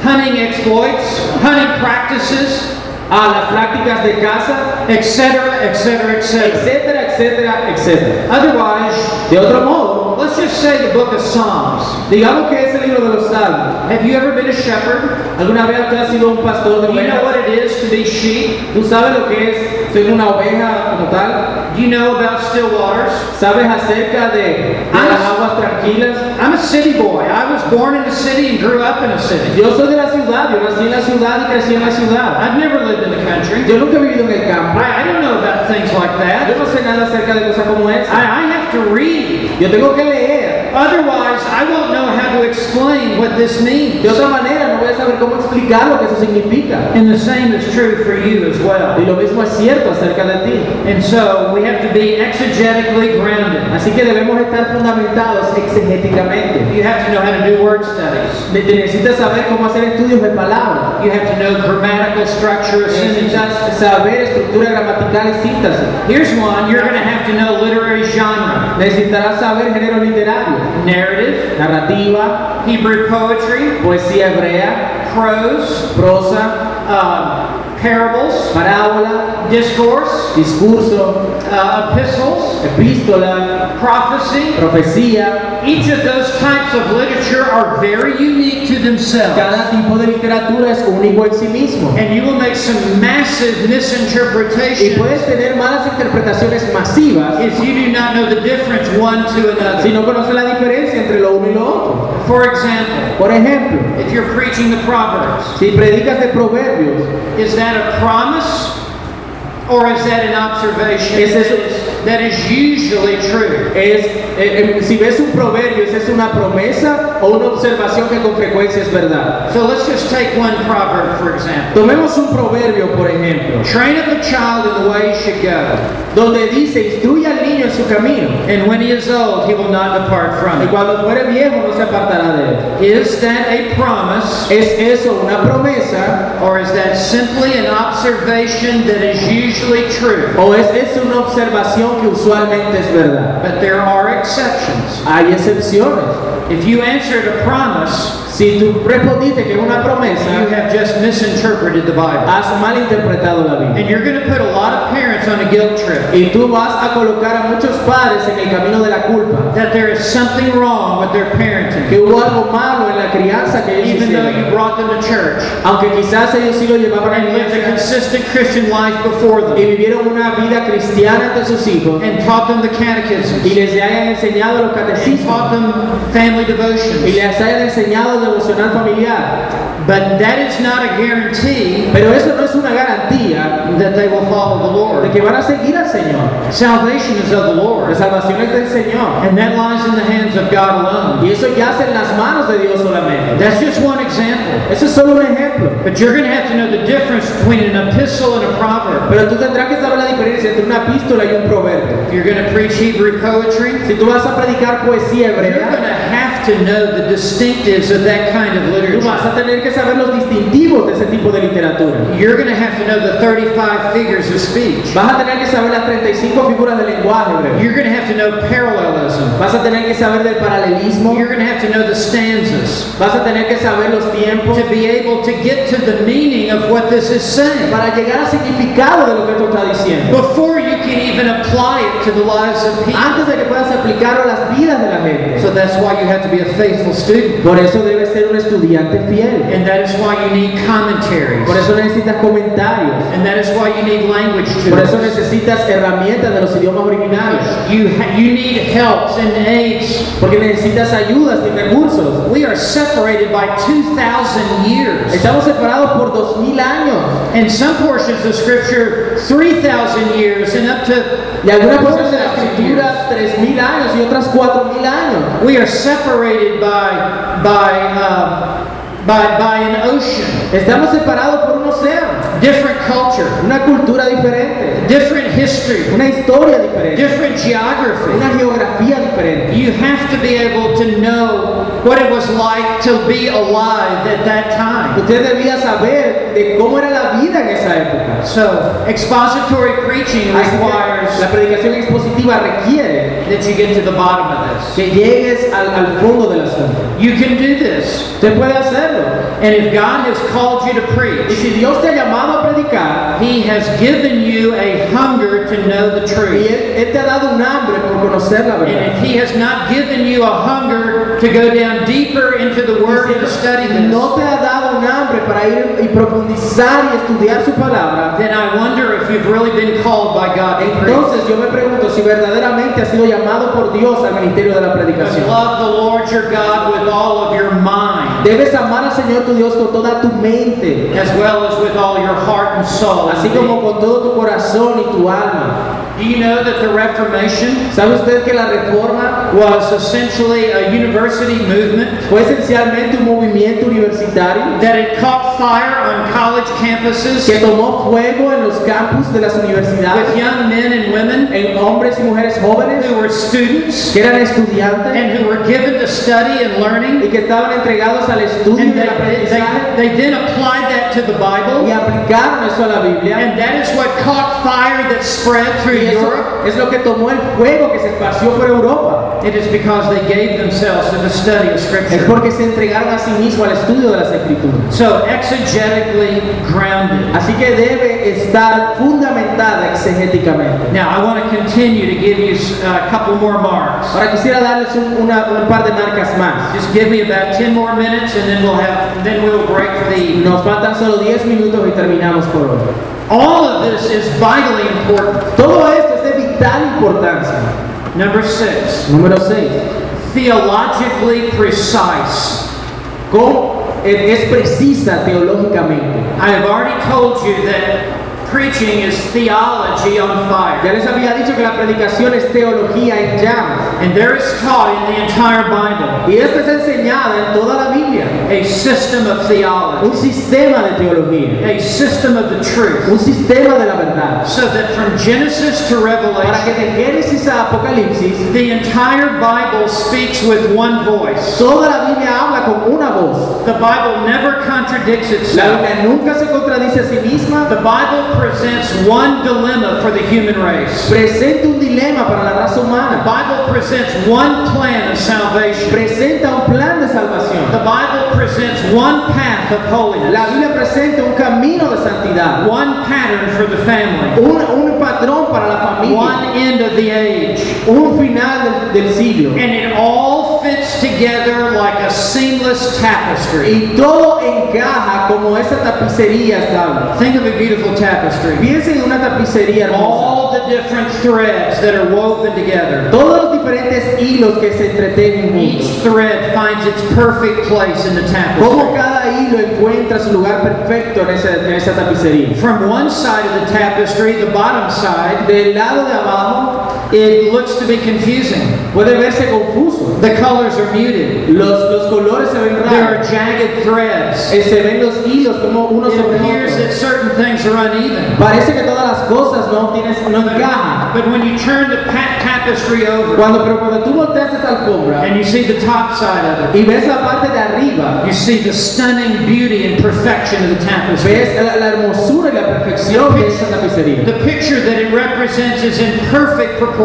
hunting exploits, hunting practices, a las prácticas de casa, etc., etc., etc. etcétera, etcétera, etcétera. Otherwise, De otro modo, let's just say the book of Psalms. digamos que es el libro de los salmos. Have you ever been a shepherd? ¿Alguna vez usted ha sido un pastor de Do you know what it is to be sheep? ¿Tú sabes lo que es ser una oveja como tal? Do you know about still waters? ¿Sabes acerca de, de las aguas tranquilas? I'm a city boy. I was born in a city and grew up in a city. Yo soy de la ciudad, yo nací en la ciudad y crecí en la ciudad. I've never lived in the country. Yo nunca he vivido en el campo. I, I don't know about things like that. Yo no sé nada acerca de cosas como esa. I, I have to read. Yo tengo que leer. Otherwise, I won't know how to explain what this means. De otra manera, no voy a saber cómo explicar lo que eso significa. And the same is true for you as Y well. lo mismo es cierto acerca de ti. And so we have to be exegetically grounded. Así que debemos estar fundamentados exegéticamente. You have to know how to do word studies. Ne- Necesitas saber cómo hacer estudios de. You have to know grammatical structure of sentences. Necesitas saber estructura gramatical y síntesis. Here's one. You're going to have to know literary genre, Necesitarás saber género literario, narrative, narrativa, Hebrew poetry, poesía hebrea, prose, prosa, uh, parables, parábola, discourse, discurso, uh, epistles, epístola, prophecy. profecía. Each of those types of literature are very unique to themselves. Cada tipo de literatura es único en sí mismo. And you will make some massive Y misinterpretations puedes tener malas interpretaciones masivas if you do not know the difference one to another. si no conoces la diferencia entre lo uno y lo otro. For example, Por ejemplo, if you're preaching the Proverbs, si predicas de proverbios, is that a promise or is that an observation Es eso. That is usually true? es, eh, eh, si ves un proverbio, ¿es una promesa o una observación que con frecuencia es verdad? So let's just take one proverb for example. Tomemos un proverbio, por ejemplo, Train up a child in the way he should go, donde dice, instruye al niño en su camino, and when he is old, he will not depart from y it. cuando fuere viejo no se apartará de él. Is that a promise ¿Es eso una promesa or is that simply an observation that is usually true? o es eso una observación que usualmente es verdad? But there are exceptions. Hay excepciones. If you answered a promise, Si tú respondiste que es una you promesa, have just misinterpreted the Bible. has malinterpretado la Biblia. And you're going to put a lot of parents on a guilt trip. Y tú vas a colocar a muchos padres en el camino de la culpa. that there is something wrong with their parenting, Que hubo algo malo en la crianza que ellos even though you brought them to church. Aunque quizás ellos sí lo llevaban a and la lived a iglesia. consistent Christian life before y them vivieron una vida cristiana ante sus hijos. And taught them the y catechisms les hayan enseñado los and catecismos. taught them family y devotions. les hayan enseñado devocional familiar. But that is not a guarantee Pero eso no es una garantía that they will follow the de Lord. que van a seguir al Señor. Salvation is of the La Lord, salvación es del Señor. and that lies in the hands of God alone. Y eso yace en las manos de Dios solamente. That's just one example. Eso es solo un ejemplo. But you're going to have to know the difference between an epistle and a proverb. Pero tú tendrás que saber la diferencia entre una epístola y un proverbio. If you're going to preach Hebrew poetry, Si tú vas a predicar poesía you're going hebrea, to have to know the distinctives of that kind of tú vas literature. a tener que saber los distintivos de ese tipo de literatura. You're going to have to know the 35 figures of speech. Vas a tener que saber las 35 figuras del lenguaje. You're going to have to know parallelism. Vas a tener que saber del paralelismo. You're going to have to know the stanzas Vas a tener que saber los tiempos to be able to get to the meaning of what this is saying para llegar al significado de lo que esto está diciendo. before you can even apply it to the lives of people. Antes de que puedas aplicarlo a las vidas de la gente. So that's why you have to be a faithful student. Por eso debes ser un estudiante fiel. And that is why you need commentaries. Por eso necesitas comentarios. And that is why you need language Por eso necesitas herramientas de los idiomas originarios. You, you need helps and aids. Porque necesitas ayudas y recursos. We are separated by 2,000 years. Estamos separados por dos mil años. And some portions of Scripture, 3,000 years and up to Y algunas porciones de la 4,000 years. escritura tres mil años y otras cuatro mil años. We are separated by, by, uh, by, by an ocean, Estamos separados por un océano, different culture, una cultura diferente, different history, una historia diferente, different geography. una geografía diferente. You have to be able to know what it was like to be alive at that time. Usted debía saber de cómo era la vida en esa época. So expository preaching requires la predicación expositiva requiere that you get to the bottom of this. que llegues al, al fondo del asunto. You can do this. Usted puede hacerlo. And if God has called you to Y preach, si Dios te ha llamado a predicar, He has given you a hunger to know the y truth. él, Él te ha dado un hambre por conocer la And if He has not given you a hunger to go down deeper into the Word and to study Y this, no te ha dado un hambre para ir y profundizar y estudiar su palabra, then I wonder if you've really been called by God entonces yo me pregunto si verdaderamente has sido llamado por Dios al ministerio de la predicación. love the Lord your God with all of your mind, Debes amar al Señor tu Dios con toda tu mente, as well as with all your heart and soul. así como con todo tu corazón y tu alma. Do you know that the Reformation ¿Sabe usted que la reforma was essentially a university movement fue esencialmente un movimiento universitario that had caught fire on college campuses que tomó fuego en los campus de las with universidades young men and women en hombres y mujeres jóvenes. who were students que eran estudiantes. and who were given to study and learning? y que estaban entregados al estudio And they, al they, aprendizaje. they, they then applied that to the y Aplicaron eso a la Biblia. and that is what caught fire that spread through Europe. es lo que tomó el fuego que se esparció por Europa. It is because they gave themselves to the study of Es Scripture. porque se entregaron a sí mismos al estudio de las escrituras. So, exegetically grounded. Así que debe estar fundamentada exegéticamente. Now, I want to continue to give you uh, a couple more marks. Ahora quisiera darles un, una- un par de marcas más. Just give me about 10 more minutes and then we'll have then we'll break the. Nos faltan solo 10 minutos y terminamos por hoy. All of this is vitally important. Todo esto es de vital importancia. Number 6. Número 6. Theologically precise. es precisa teológicamente. I have already told you that preaching is theology on fire. Ya les había dicho que la predicación es teología en llamas. And there is taught in the entire Bible Y esta es enseñada en toda la Biblia. a system of theology, Un sistema de teología. a system of the truth. Un sistema de la verdad. So that from Genesis to Para que Revelation, de Génesis a Apocalipsis, the entire Bible speaks with one voice. toda la Biblia habla con una voz. The Bible never contradicts La itself. Biblia nunca se contradice a sí misma. The Bible presents one dilemma for the human race. Presenta un dilema para la raza The. Bible presents one plan of salvation. Presenta un plan de salvación. The Bible presents one path of holiness, La Biblia presenta un camino de santidad. one pattern for the family, Un, un patrón para la familia. one end of the age. Un final del, del siglo. And it all fits together like a seamless tapestry. Y todo encaja como esa tapicería estable. Think of a beautiful tapestry. Piensen en una tapicería hermosa. All the different threads that are woven together. Todos los diferentes hilos que se entretejen Each thread finds its perfect place in the tapestry. Cómo cada hilo encuentra su lugar perfecto en esa, en esa tapicería. From one side of the tapestry, the bottom side, Del lado de abajo it looks to be confusing. puede verse confuso. The colors are muted. Los, los colores se ven There are jagged threads. Eh, Se ven los hilos como uno It appears that certain things are uneven. Parece que todas las cosas no, tienes, no encajan. But when you turn the pa- tapestry over Cuando, pero cuando tú volteas esa alfombra and you see the top side of it, y ves la parte de arriba, you see the stunning beauty and perfection of the tapestry. ves la, la hermosura y la perfección de esa tapicería. The picture that it represents is in perfect proportion.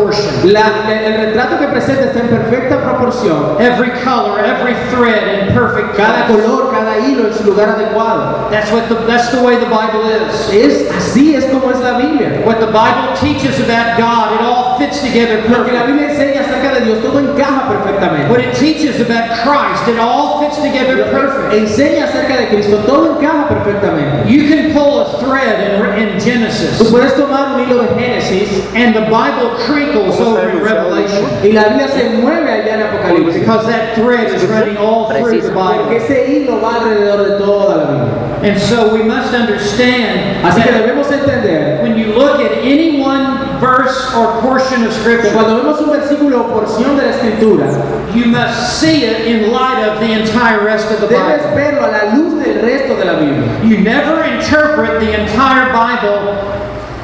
La- el retrato que presenta está en perfecta proporción. Every color, every thread in perfect Cada place. color, cada hilo en su lugar adecuado. That's what the that's the way the Bible is. Es así es como es la Biblia. What the Bible teaches about God, it all fits together Lo que la perfectly. Biblia enseña acerca de Dios, todo encaja perfectamente. What it teaches about Christ, it all fits together perfect. enseña acerca de Cristo, todo encaja perfectamente. You can pull a thread in, in Tú Genesis, puedes tomar un hilo de Génesis and the Bible crinkles over in Revelation y la Biblia se mueve allá en Apocalipsis. because that thread is running all through the Porque Bible. ese hilo va alrededor de toda la Biblia. And so we must understand Así que debemos entender when you look at any one verse or portion of Scripture, cuando vemos un versículo o porción de la Escritura, you must see it in light of the entire rest of the debes Bible. verlo a la luz del resto de la Biblia. You never interpret the entire Bible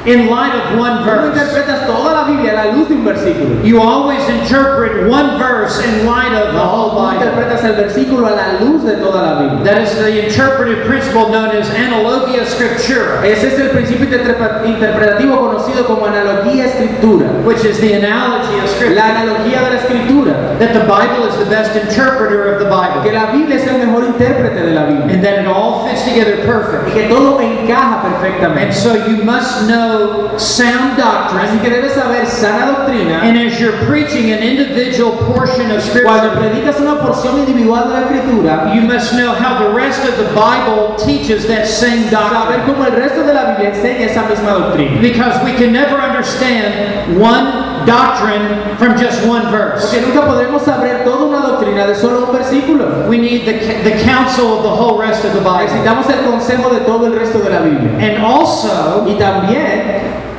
in light of one Tú verse. interpretas toda la Biblia a la luz de un versículo. You always interpret one verse in light of the whole Bible. interpretas el versículo a la luz de toda la Biblia. That is the interpretive principle known as analogia scriptura, Ese es el principio interpre- interpretativo conocido como analogía escritura. which is the analogy of La scripture. analogía de la escritura. That the Bible is the best interpreter of the Bible. Que la Biblia es el mejor intérprete de la Biblia. And that it all fits together Y que todo encaja And so you must know sound doctrine. Así que debes saber sana doctrina. And as you're preaching an individual portion of Cuando scripture, predicas una porción individual de la escritura, you must know how the rest of the Bible teaches that same saber doctrine. cómo el resto de la Biblia enseña esa misma doctrina. Because we can never understand one doctrine from just one verse. Porque nunca podremos saber toda una doctrina de solo un versículo. We need the, the counsel of the whole rest of the Bible. Necesitamos el consejo de todo el resto de la Biblia. And also, Y también,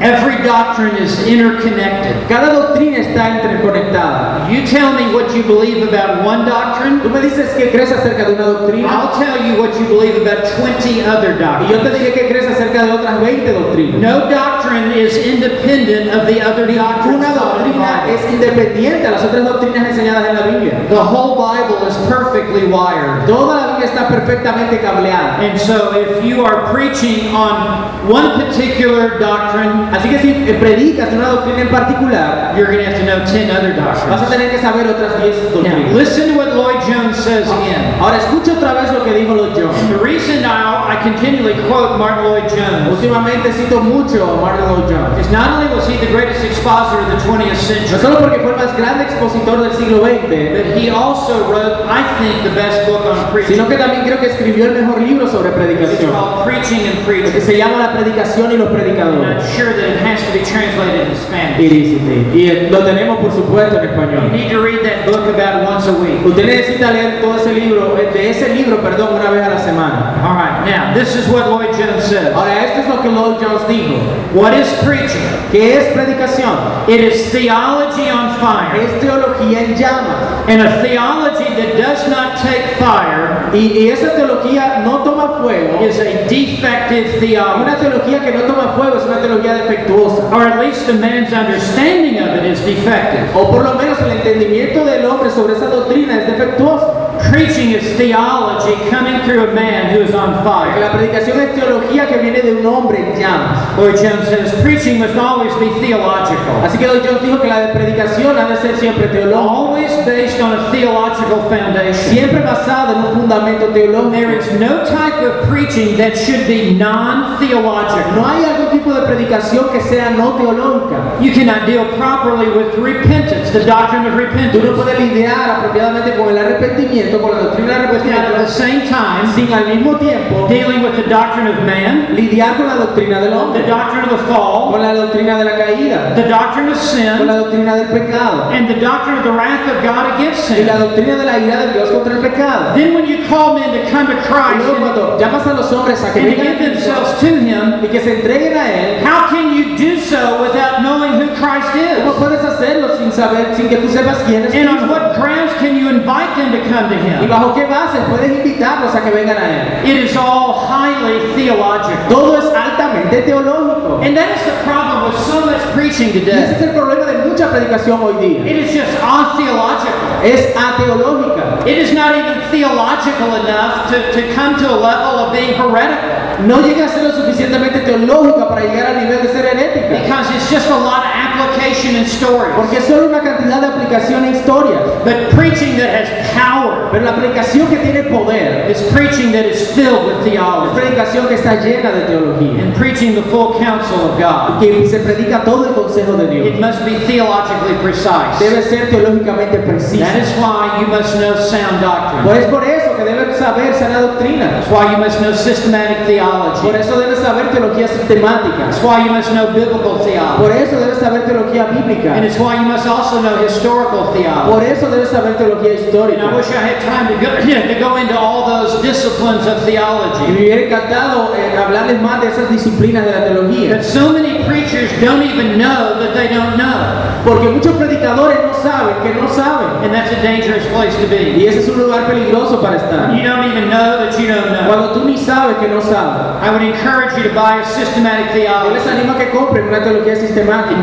every doctrine is interconnected. cada doctrina está interconectada. You tell me what you believe about one doctrine, Tú me dices que crees acerca de una doctrina I'll tell you what you believe about 20 other y yo doctrines. te diré que crees acerca de otras 20 doctrinas. No doctrine is independent of the other doctrine. Una taught in the doctrina independiente a las otras doctrinas enseñadas en la Biblia. The whole Bible is perfectly wired. Toda la Biblia está perfectamente cableada. And so if you are preaching on one particular doctrine, Así que si predicas una doctrina en particular, you're going to have to know 10 other doctrines. vas a tener que saber otras 10 Now, doctrinas. listen to what Lloyd-Jones says again. Ahora escucha otra vez lo que dijo Lloyd-Jones. The reason I, I continually quote Martyn Lloyd-Jones Últimamente cito mucho a Martyn Lloyd-Jones. is not only was he the greatest expositor of the 20th century, porque fue el más grande expositor del siglo XX, he also wrote, I think, the best book on preaching. sino que también creo que escribió el mejor libro sobre It's predicación, called Preaching and que se llama La predicación y los And I'm predicadores. sure that it has to be translated in Spanish. Irísite. Y eh, lo tenemos por supuesto en You español. need to read that book about once a week. Usted necesita leer todo ese libro, eh, de ese libro, perdón, una vez a la semana. All right, now, this is what Lloyd Jones. Ahora, esto es lo que Lloyd Jones dijo. What is preaching? ¿Qué es predicación? It is theology on fire. Es teología en llamas. And a theology that does not take fire Y, y esa teología no toma fuego. is a defective Una theology. teología que no toma fuego es una teología defectuosa. Or at least a man's understanding of it is defective. O por lo menos el entendimiento del hombre sobre esa doctrina es defectuoso. Preaching is theology coming through a man who is on fire. la predicación es teología que viene de un hombre en llamas. Lloyd-Jones says preaching must always be theological. Así que Don John dijo que la predicación ha de ser siempre teológica, Always based on a theological foundation. siempre basada en un fundamento teológico. is no type of preaching that should be non-theological. No hay algún tipo de predicación que sea no teológica. You cannot deal properly with repentance, the doctrine of repentance. Tú no puedes lidiar apropiadamente con el arrepentimiento, con la doctrina at the same time sin al mismo tiempo dealing with the doctrine of man, lidiar con la doctrina del the doctrine of the fall, con la doctrina de la caída, the doctrine of con sin, la doctrina del pecado and the doctrine of the wrath of God against y sin. la doctrina de la ira de Dios contra el pecado. Then when you call men to come to Christ luego and, cuando llamas a los hombres a que and vengan themselves to Him, y que se entreguen a Él, how can you do so without knowing who Christ ¿cómo is? puedes hacerlo sin saber, sin que tú sepas quién es And on what grounds can you invite them to come to ¿Y Him? bajo qué bases puedes invitarlos a que vengan a Él? It is all highly theological. Todo es altamente teológico. And that is the problem with so much preaching Y ese today. es el problema de mucha predicación hoy día. It is just untheological. Es ateológica. It is not even theological enough to, to come to a level of being heretical. No llega a ser lo suficientemente teológica para llegar al nivel de ser herética. Because it's just a lot of application and stories. Porque es solo una cantidad de aplicación e historia. But preaching that has power Pero la predicación que tiene poder is preaching that is filled with es theology. predicación que está llena de teología. And preaching the full counsel of God. Que se predica todo el consejo de Dios. It must be theologically precise. Debe ser teológicamente That precisa. is why you must know sound doctrine. Pues es por eso que debes saber sana doctrina. That's why you must know systematic Por theology. eso debes saber teología sistemática. That's why you must know biblical theology. Por eso debes saber teología bíblica. And it's why you must also know historical theology. Por eso debes saber teología And I wish I had time to go, to go into all those disciplines of Y me theology. hubiera encantado eh, hablarles más de esas disciplinas de la teología. But so many preachers don't even know that they don't know. Porque muchos predicadores no saben que no saben. And that's a dangerous place to be. Y ese es un lugar peligroso para estar. You don't even know that you don't know. Cuando tú ni sabes que no sabes. I would encourage you to buy a systematic Yo les theology animo a que compren una teología sistemática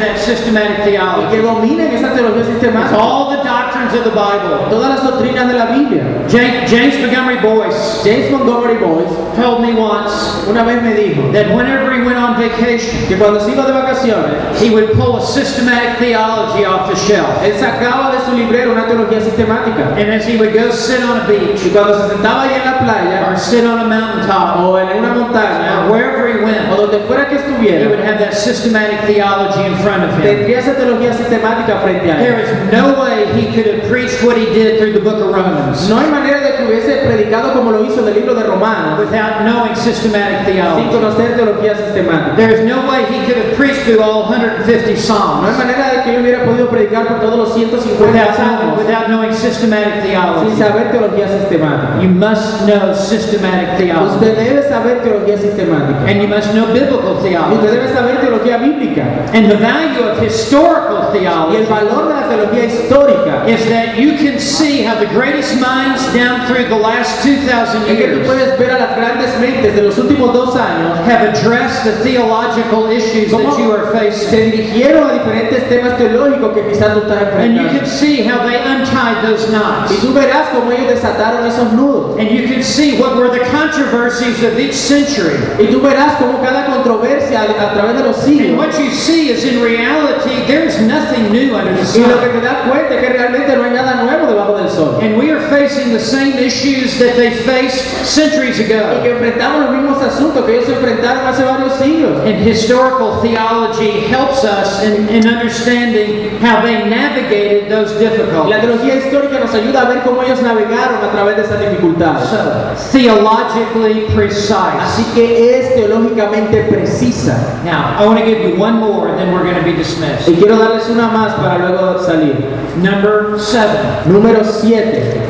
that systematic y que theology. dominen esa teología sistemática. all the doctrines of the Bible. Todas las doctrinas de la Biblia. Ja- James Montgomery Boice James Montgomery Boice told me once una vez me dijo that whenever he went on vacation, que cuando se iba de vacaciones, he would pull a systematic theology off the shelf. él sacaba de su librero una teología sistemática. And as he would go sit on a beach Y cuando se sentaba ahí en la playa or sit on a mountaintop o en una montaña or wherever he o went, donde fuera que he would have that systematic theology in front of him. tendría esa teología sistemática frente a él. is no way he could have preached what he did through the book of Romans No hay manera de que hubiese predicado como lo hizo del libro de Romanos without knowing systematic theology. sin conocer teología sistemática. There is no way he could have preached through all 150 No hay Psalms manera de que él hubiera podido predicar por todos los 150 without salmos without knowing systematic theology. sin saber teología sistemática. You must know systematic theology. Usted debe saber teología sistemática. And you must know biblical Y usted debe saber teología bíblica. And the value of historical Y el theology valor de la teología histórica is that you can see how the greatest minds down through the last 2,000 es que tú years puedes ver a las grandes mentes de los últimos dos años have addressed the theological issues that you are facing. se dirigieron a diferentes temas teológicos que quizás tú estás And you can see how they untied those knots. Y tú verás cómo ellos desataron esos nudos. And you can see what were the controversies of each century. Y tú verás cómo cada controversia a, través de los And siglos. what you see is in reality, there's nothing new under the Y lo que sun. te das cuenta es que realmente no hay nada nuevo debajo del sol. And we are facing the same issues that they faced centuries Y ago. que enfrentamos los mismos asuntos que ellos enfrentaron hace varios siglos. And historical theology helps us in, in understanding how they navigated those La difficulties. teología histórica nos ayuda a ver cómo ellos navegaron a través de esas dificultades. So, theologically precise. Así que es teológicamente precisa. Now, I want to give you one more and then we're going to be dismissed. Y quiero darles una más para luego salir. Number seven. Número 7.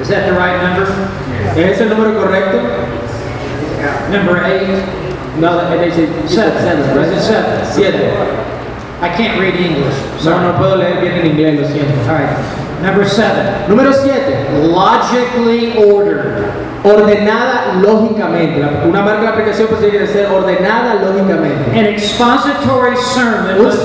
Is that the right number? ¿Es el número correcto? Number eight? No, it is Seven. seven, right? Is it seven? Siete. I can't read English. No, Sorry. no puedo leer bien en inglés, lo siento. All right. Number seven. Número 7. Logically ordered. Ordenada lógicamente. Una marca de la aplicación pues tiene que ser ordenada lógicamente. An expository sermon must,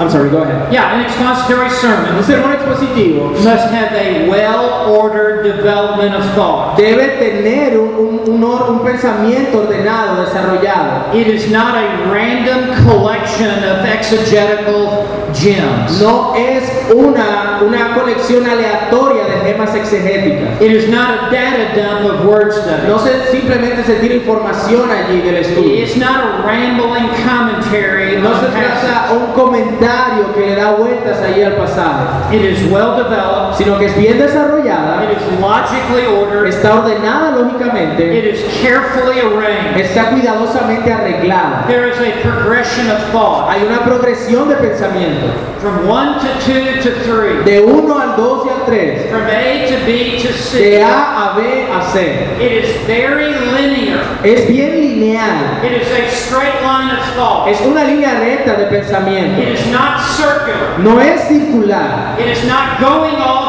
I'm sorry, go ahead. yeah, an expository sermon. Un sermón expositivo must have a well-ordered development of thought. debe tener un, un, un un pensamiento ordenado, desarrollado. It is not a random collection of exegetical gems. No es una, una colección aleatoria de gemas exegéticas. It is not a data dump of word studies. No se, simplemente se tira información allí del estudio. It's not a rambling commentary No se trata un comentario que le da vueltas allí al pasado, It is well developed. sino que es bien desarrollada, It is logically ordered. está ordenada lógicamente, It is carefully arranged. está cuidadosamente arreglada. There is a progression of thought Hay una progresión de pensamiento, from 1 to 2 to 3, de 1 al 2 y al 3, from A to B to de C. A a B a C. It is very linear. Es bien lineal, It is a straight line of thought. es una línea recta de pensamiento. It is not circular. No es circular. It is not going rabbits.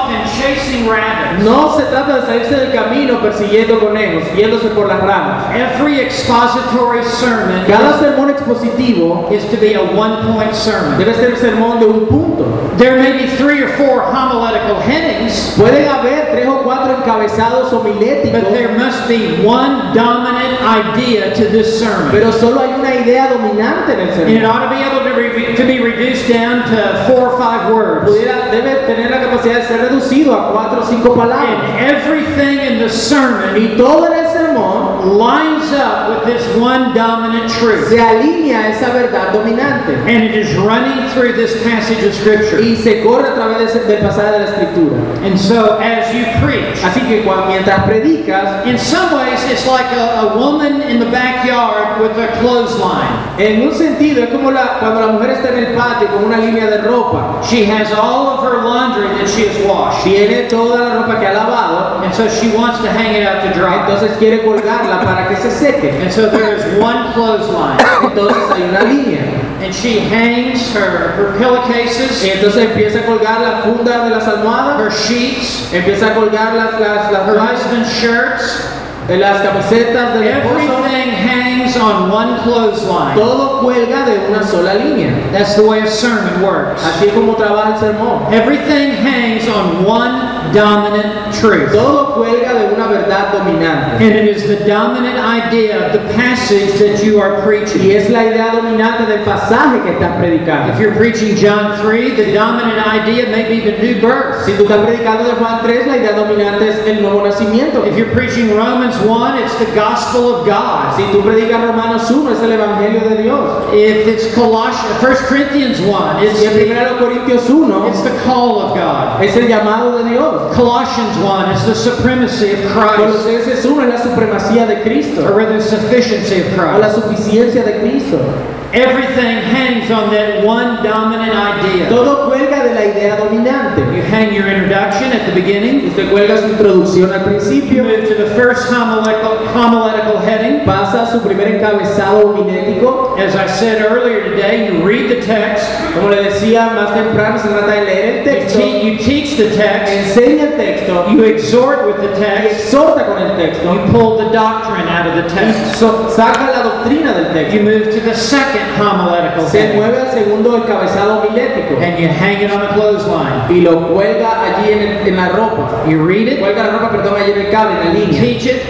No se trata de salirse del camino persiguiendo conejos, yéndose por las ramas. Every expository sermon Cada sermón expositivo is to be a one-point sermon. debe ser un sermón de un punto. There may be three or four homiletical headings, Pueden haber tres o cuatro encabezados homiléticos, but there must be one dominant idea to this sermon. pero solo hay una idea dominante en el And it ought to be able to be, to be reduced down to four or five words. Pudiera, debe tener la capacidad de ser reducido a cuatro o cinco palabras. And everything in the sermon Y todo en el sermón lines up with this one dominant truth. se alinea a esa verdad dominante And it is running through this passage of Scripture. y se corre a través de ese- del pasaje de la escritura. And so as you preach, Así que cuando, mientras predicas, in some ways it's like a, a woman in the backyard with a clothesline. en un sentido es como la, cuando la mujer está en el patio con una línea de ropa. She has all of her laundry that she has washed. Tiene toda la ropa que ha lavado, And so she wants to hang it out to dry. entonces quiere que colgarla para que se seque. And so there is one clothesline. Entonces hay una línea. And she hangs her, her pillowcases, Y entonces empieza a colgar la funda de las almohadas, her sheets, empieza a colgar las, las, las, her husband's shirts. eh, las camisetas del esposo. Everything hangs on one clothesline. Todo cuelga de una sola línea. That's the way a sermon works. Así es como trabaja el sermón. Everything hangs on one dominant truth. Todo cuelga de una verdad dominante. And it is the dominant idea of the passage that you are Y preaching. es la idea dominante del pasaje que estás predicando. If you're preaching John 3, the dominant idea may be the new birth. Si tú estás predicando de Juan 3, la idea dominante es el nuevo nacimiento. If you're preaching Romans 1, it's the gospel of God. Si tú predicas Romanos 1, es el evangelio de Dios. If it's Colossians, 1 Corinthians 1, it's Si the, 1 Corintios 1, it's the call of God. es el llamado de Dios. Colossians 1 is the supremacy of Christ, Colosenses 1 es la supremacía de Cristo. or rather, the sufficiency of O la suficiencia de Cristo. Everything hangs on that one dominant idea. Todo cuelga de la idea dominante. You hang your introduction at the beginning. Usted cuelga su introducción al You principio, move to the first homiletical, homiletical heading. pasa a su primer encabezado homilético. As I said earlier today, you read the text, Como le decía más temprano, se trata de leer el you, texto, te- you teach the text, enseña el texto you exhort with the text, exhorta con el texto you pull the doctrine out of the text. so- saca la doctrina del You move to the second homiletical Se mueve al segundo encabezado homilético and you hang it on a clothesline. y lo cuelga allí en, el- en la ropa. You read it, Cuelga la ropa, perdón, allí en el cable, en la you línea. teach it,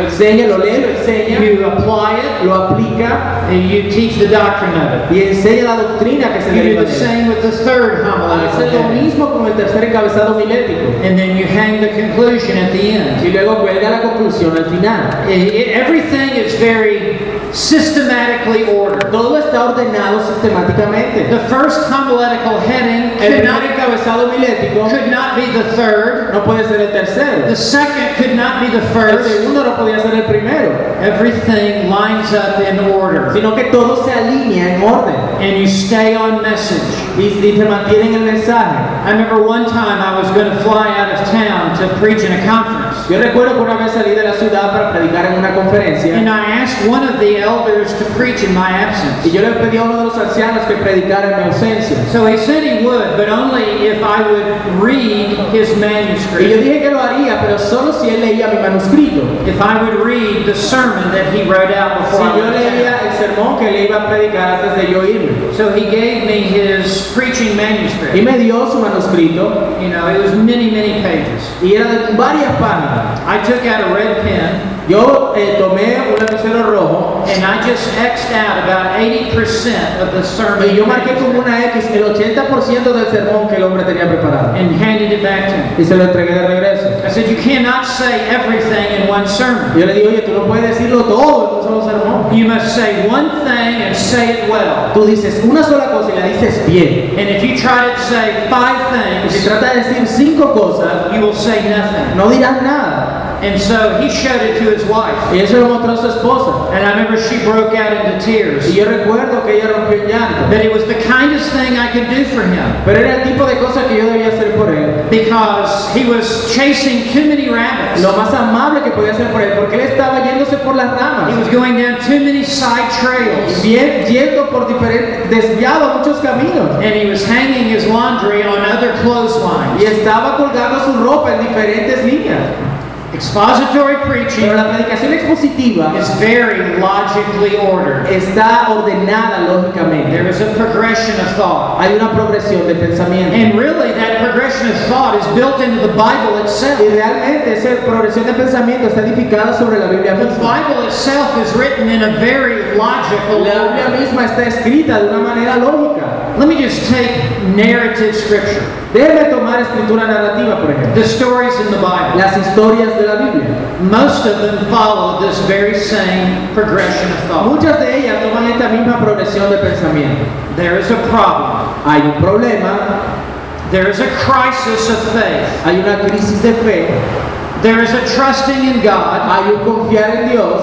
enseña, lo lee, lo enseña, you apply it, lo aplica and you teach the doctrine of it. y enseña la doctrina que se You deriva do de the él. same with the third homiletical Hace lo mismo con el tercer encabezado homilético And then you hang the conclusion at the end. y luego cuelga la conclusión al final. I- I- everything is very systematically ordered. Todo está ordenado sistemáticamente. The first homiletical heading El could primer not, encabezado homilético could not be the third. no puede ser el tercero. The second could not be the first. El segundo no podía ser el primero, Everything lines up in order. sino que todo se alinea en orden And you stay on message. y, y se mantiene en el mensaje. I remember one time I was going to fly out of town to preach in a conference. Yo recuerdo que una vez salí de la ciudad para predicar en una And conferencia I asked one of the elders to preach in my y absence. yo le pedí a uno de los ancianos que predicara en mi ausencia. So he said he would, but only if I would read his Y yo manuscript. dije que lo haría, pero solo si él leía mi manuscrito. If I would read the sermon that he wrote out Si before I yo leía el sermón que le iba a predicar antes de yo irme. So he gave me his preaching Y manuscript. me dio su manuscrito You know, it was many, many pages. y era de varias páginas. I took out a red pen Yo eh, tomé un lapicero rojo and I just X'd out about 80% of the sermon y yo marqué como una X el 80% del sermón que el hombre tenía preparado. and handed it back to him. Y se lo entregué de regreso. I said, You cannot say everything in one sermon. Yo le dije, oye, tú no puedes decirlo todo en un solo sermón. You must say one thing and say it well. Tú dices una sola cosa y la dices bien. And if you try to say five Y si things, trata de decir cinco cosas, you will say nothing. no dirás nada. And so he showed it to his wife. Y eso lo mostró a su esposa. And I remember she broke out into Y tears. yo recuerdo que ella rompió en llanto. That it was the kindest thing I could do for him. Pero era el tipo de cosa que yo debía hacer por él. Because he was chasing too many rabbits. Lo más amable que podía hacer por él, porque él estaba yéndose por las He was going down too many side trails. Bien, yendo por diferentes, desviado muchos caminos. And he was hanging his laundry on other clotheslines. Y estaba colgando su ropa en diferentes líneas. Expository preaching Pero la predicación expositiva is very logically ordered. está ordenada lógicamente. There is a progression of thought. Hay una progresión de pensamiento. And really, that progression of thought is built into the Bible itself. Y realmente esa progresión de pensamiento está edificada sobre la Biblia The misma. Bible itself is written in a very logical La Biblia misma está escrita de una manera lógica. Let me just take narrative scripture, Déjeme tomar escritura narrativa, por ejemplo. the stories in the Bible. Las historias de la Biblia. Most of them follow this very same progression of thought. Muchas de ellas toman esta misma progresión de pensamiento. There is a problem. Hay un problema, There is a crisis of faith. hay una crisis de fe, There is a trusting in God. hay un confiar en Dios,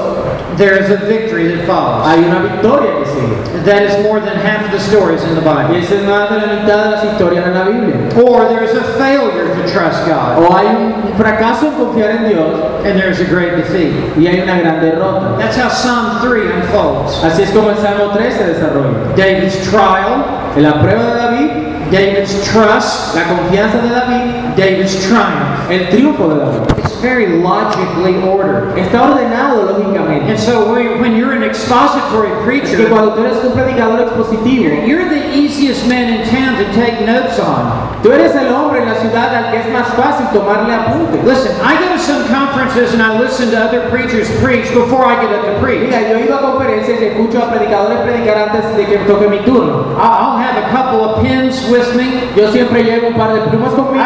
There is a victory that follows. hay una victoria que sigue. that is more than half of the stories in the Bible. es más de la mitad de las historias en la Biblia. Or there's a failure to trust God, O hay un fracaso en confiar en Dios and there's a great defeat. y hay una gran derrota. That's how Psalm 3 unfolds. Así es como el Salmo 3 se desarrolla. David's trial, En la prueba de David, David's trust, la confianza de David, David's triumph. el triunfo de David. It's very logically ordered. Está ordenado lógicamente. And so when when you're an expository Es que preacher, cuando tú eres un predicador expositivo, you're, the easiest man in town to take notes on. tú eres el hombre en la ciudad al que es más fácil tomarle apunte. Listen, I go to some conferences and I listen to other preachers preach before I get up to preach. Mira, yo iba a conferencias y escucho a predicadores predicar antes de que toque mi turno. I- I'll have a couple of pens with me. Yo siempre llevo un par de plumas conmigo.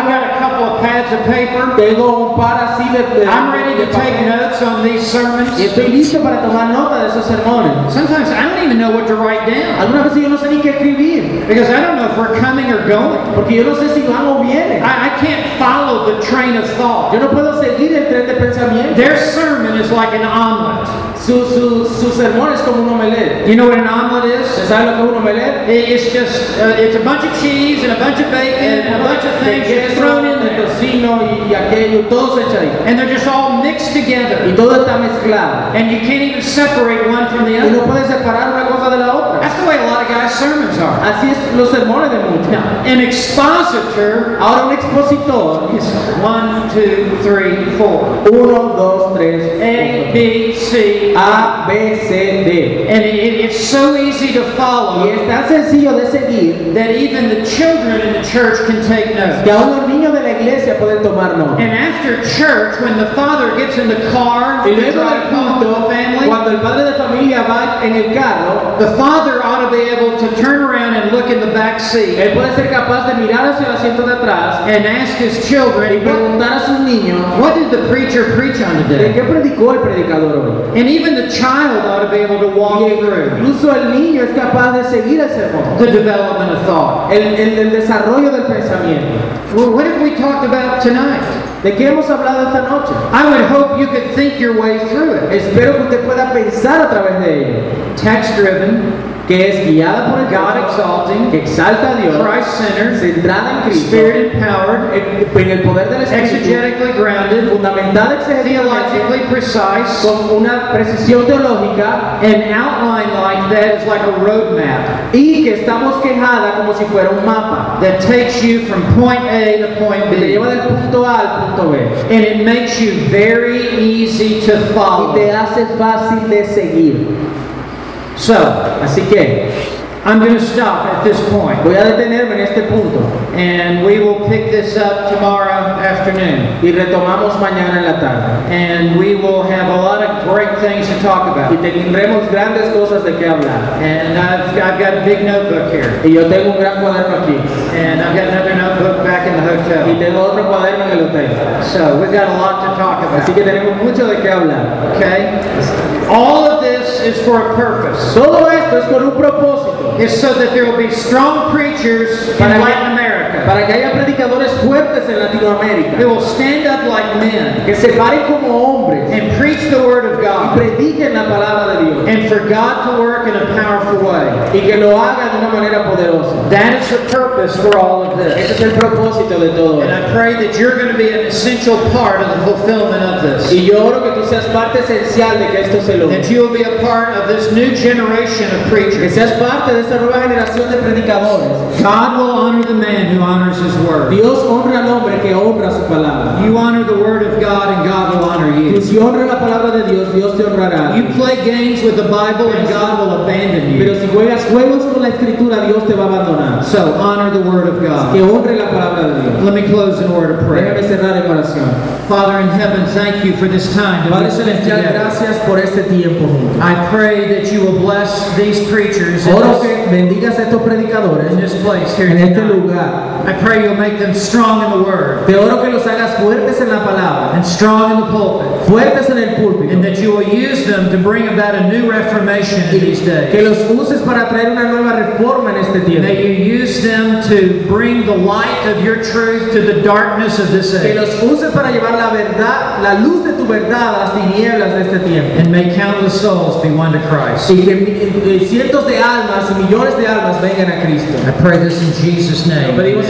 Pads of paper. Tengo un par así de, de- I'm ready to take notes on these sermons. Estoy listo para tomar nota de esos sermones. Sometimes I don't even know what to write down Algunas veces yo no sé ni qué escribir, because I don't know if we're coming or going. porque yo no sé si van o vienen. I, I can't follow the train of thought. Yo no puedo seguir el tren de pensamiento. Their sermon is like an omelet. Su, su, su sermón es como un omelette. You know what an omelet is? ¿Se sabe lo que es un omelette? It- It's just, uh, it's a bunch of cheese and a bunch of bacon and a bunch of de things just queso, thrown in de there. tocino y, y aquello, todo se echa ahí. And they're just all mixed Y together. todo está mezclado. And you can't even separate one from the Y no other. puedes separar una cosa de la otra. That's the sermons are. Así es los sermones de muchos. Now, an expositor Ahora un expositor is one, two, three, four. Uno, dos, tres, A. B, C. A, B, C, D. And it, it's so easy to follow. Y es tan sencillo de seguir that even the children in the church can take que notes. aún los niños de iglesia pueden. And after church, when the father gets in the car Y luego del culto, the family, cuando el padre de familia va en el carro, the father ought to be able to turn around and look in the back seat él puede ser capaz de mirar hacia el asiento de atrás and ask his children, what, preguntar a sus niños, what did the preacher preach on ¿de today? qué predicó el predicador hoy? And even the child ought to be able to walk Y through incluso el niño es capaz de seguir el sermón, the development of thought. el, el, el desarrollo del pensamiento. Well, what have we talked about tonight? ¿De qué hemos hablado esta noche? I would hope you could think your way through it. Espero que usted pueda pensar a través de ello, Text driven, que es guiada por el God exalting, que exalta a Dios, Christ centered, centrada en Cristo, spirit empowered, en el poder del Espíritu, exegetically grounded, fundamentada theologically precise, con una precisión teológica an outline like that is like a roadmap y que está bosquejada como si fuera un mapa, that takes you from point A to point que B. lleva del punto A al punto B And it makes you very easy to y te follow. hace fácil de seguir. So, Así que I'm going to stop at this point. voy a detenerme en este punto And we will pick this up tomorrow afternoon. y retomamos mañana en la tarde. And we will have a lot of great things to talk about. Y tendremos grandes cosas de qué hablar. And I've, I've got a big notebook here. Y yo tengo un gran cuaderno aquí. And I've got another notebook back in the hotel. Y tengo otro cuaderno en el hotel. So we've got a lot to talk about. Así que tenemos mucho de qué hablar. Okay? All of this is for a purpose. Todo esto es con un propósito. It's so that there will be strong preachers in Latin America para que haya predicadores fuertes en Latinoamérica. will stand up like men Que se paren como hombres and preach the Word of y God. prediquen la palabra de Dios. And for God to work in a powerful way. Y que lo hagan de una manera poderosa. That is the purpose for all of Ese this. es el propósito de todo And. I pray that you're going to be an essential part of the fulfillment of this. Y yo oro que tú seas parte esencial de que esto se logre. That you will be a part of this new generation of Que preachers. seas parte de esta nueva generación de predicadores. God will honor the man who honors his word. Dios honra al hombre que honra su palabra. You honor the word of God and God will honor you. si honras la palabra de Dios, Dios te honrará. You play games with the Bible and God will abandon Pero you. si juegas juegos con la escritura, Dios te va a abandonar. So honor the word of Que God. honre la palabra de Dios. Let me close in a word of Déjame cerrar en oración. Father in heaven, thank you for this time Padre Celestial, gracias por este tiempo juntos. I pray that you will bless these preachers in Oro this, que bendigas a estos predicadores in this place here en este lugar. I pray you'll make them strong in the word Te oro que los hagas fuertes en la palabra, and strong in the pulpit, fuertes en el púlpito, and that you will use them to bring about a new reformation in these que days. los uses para traer una nueva reforma en este tiempo. May you use them to bring the light of your truth to the darkness of this Que age. los uses para llevar la verdad, la luz de tu verdad a las tinieblas de este tiempo. and may countless souls be won to Christ. Y que eh, cientos de almas y millones de almas vengan a Cristo. I pray this in Jesus' name. pedimos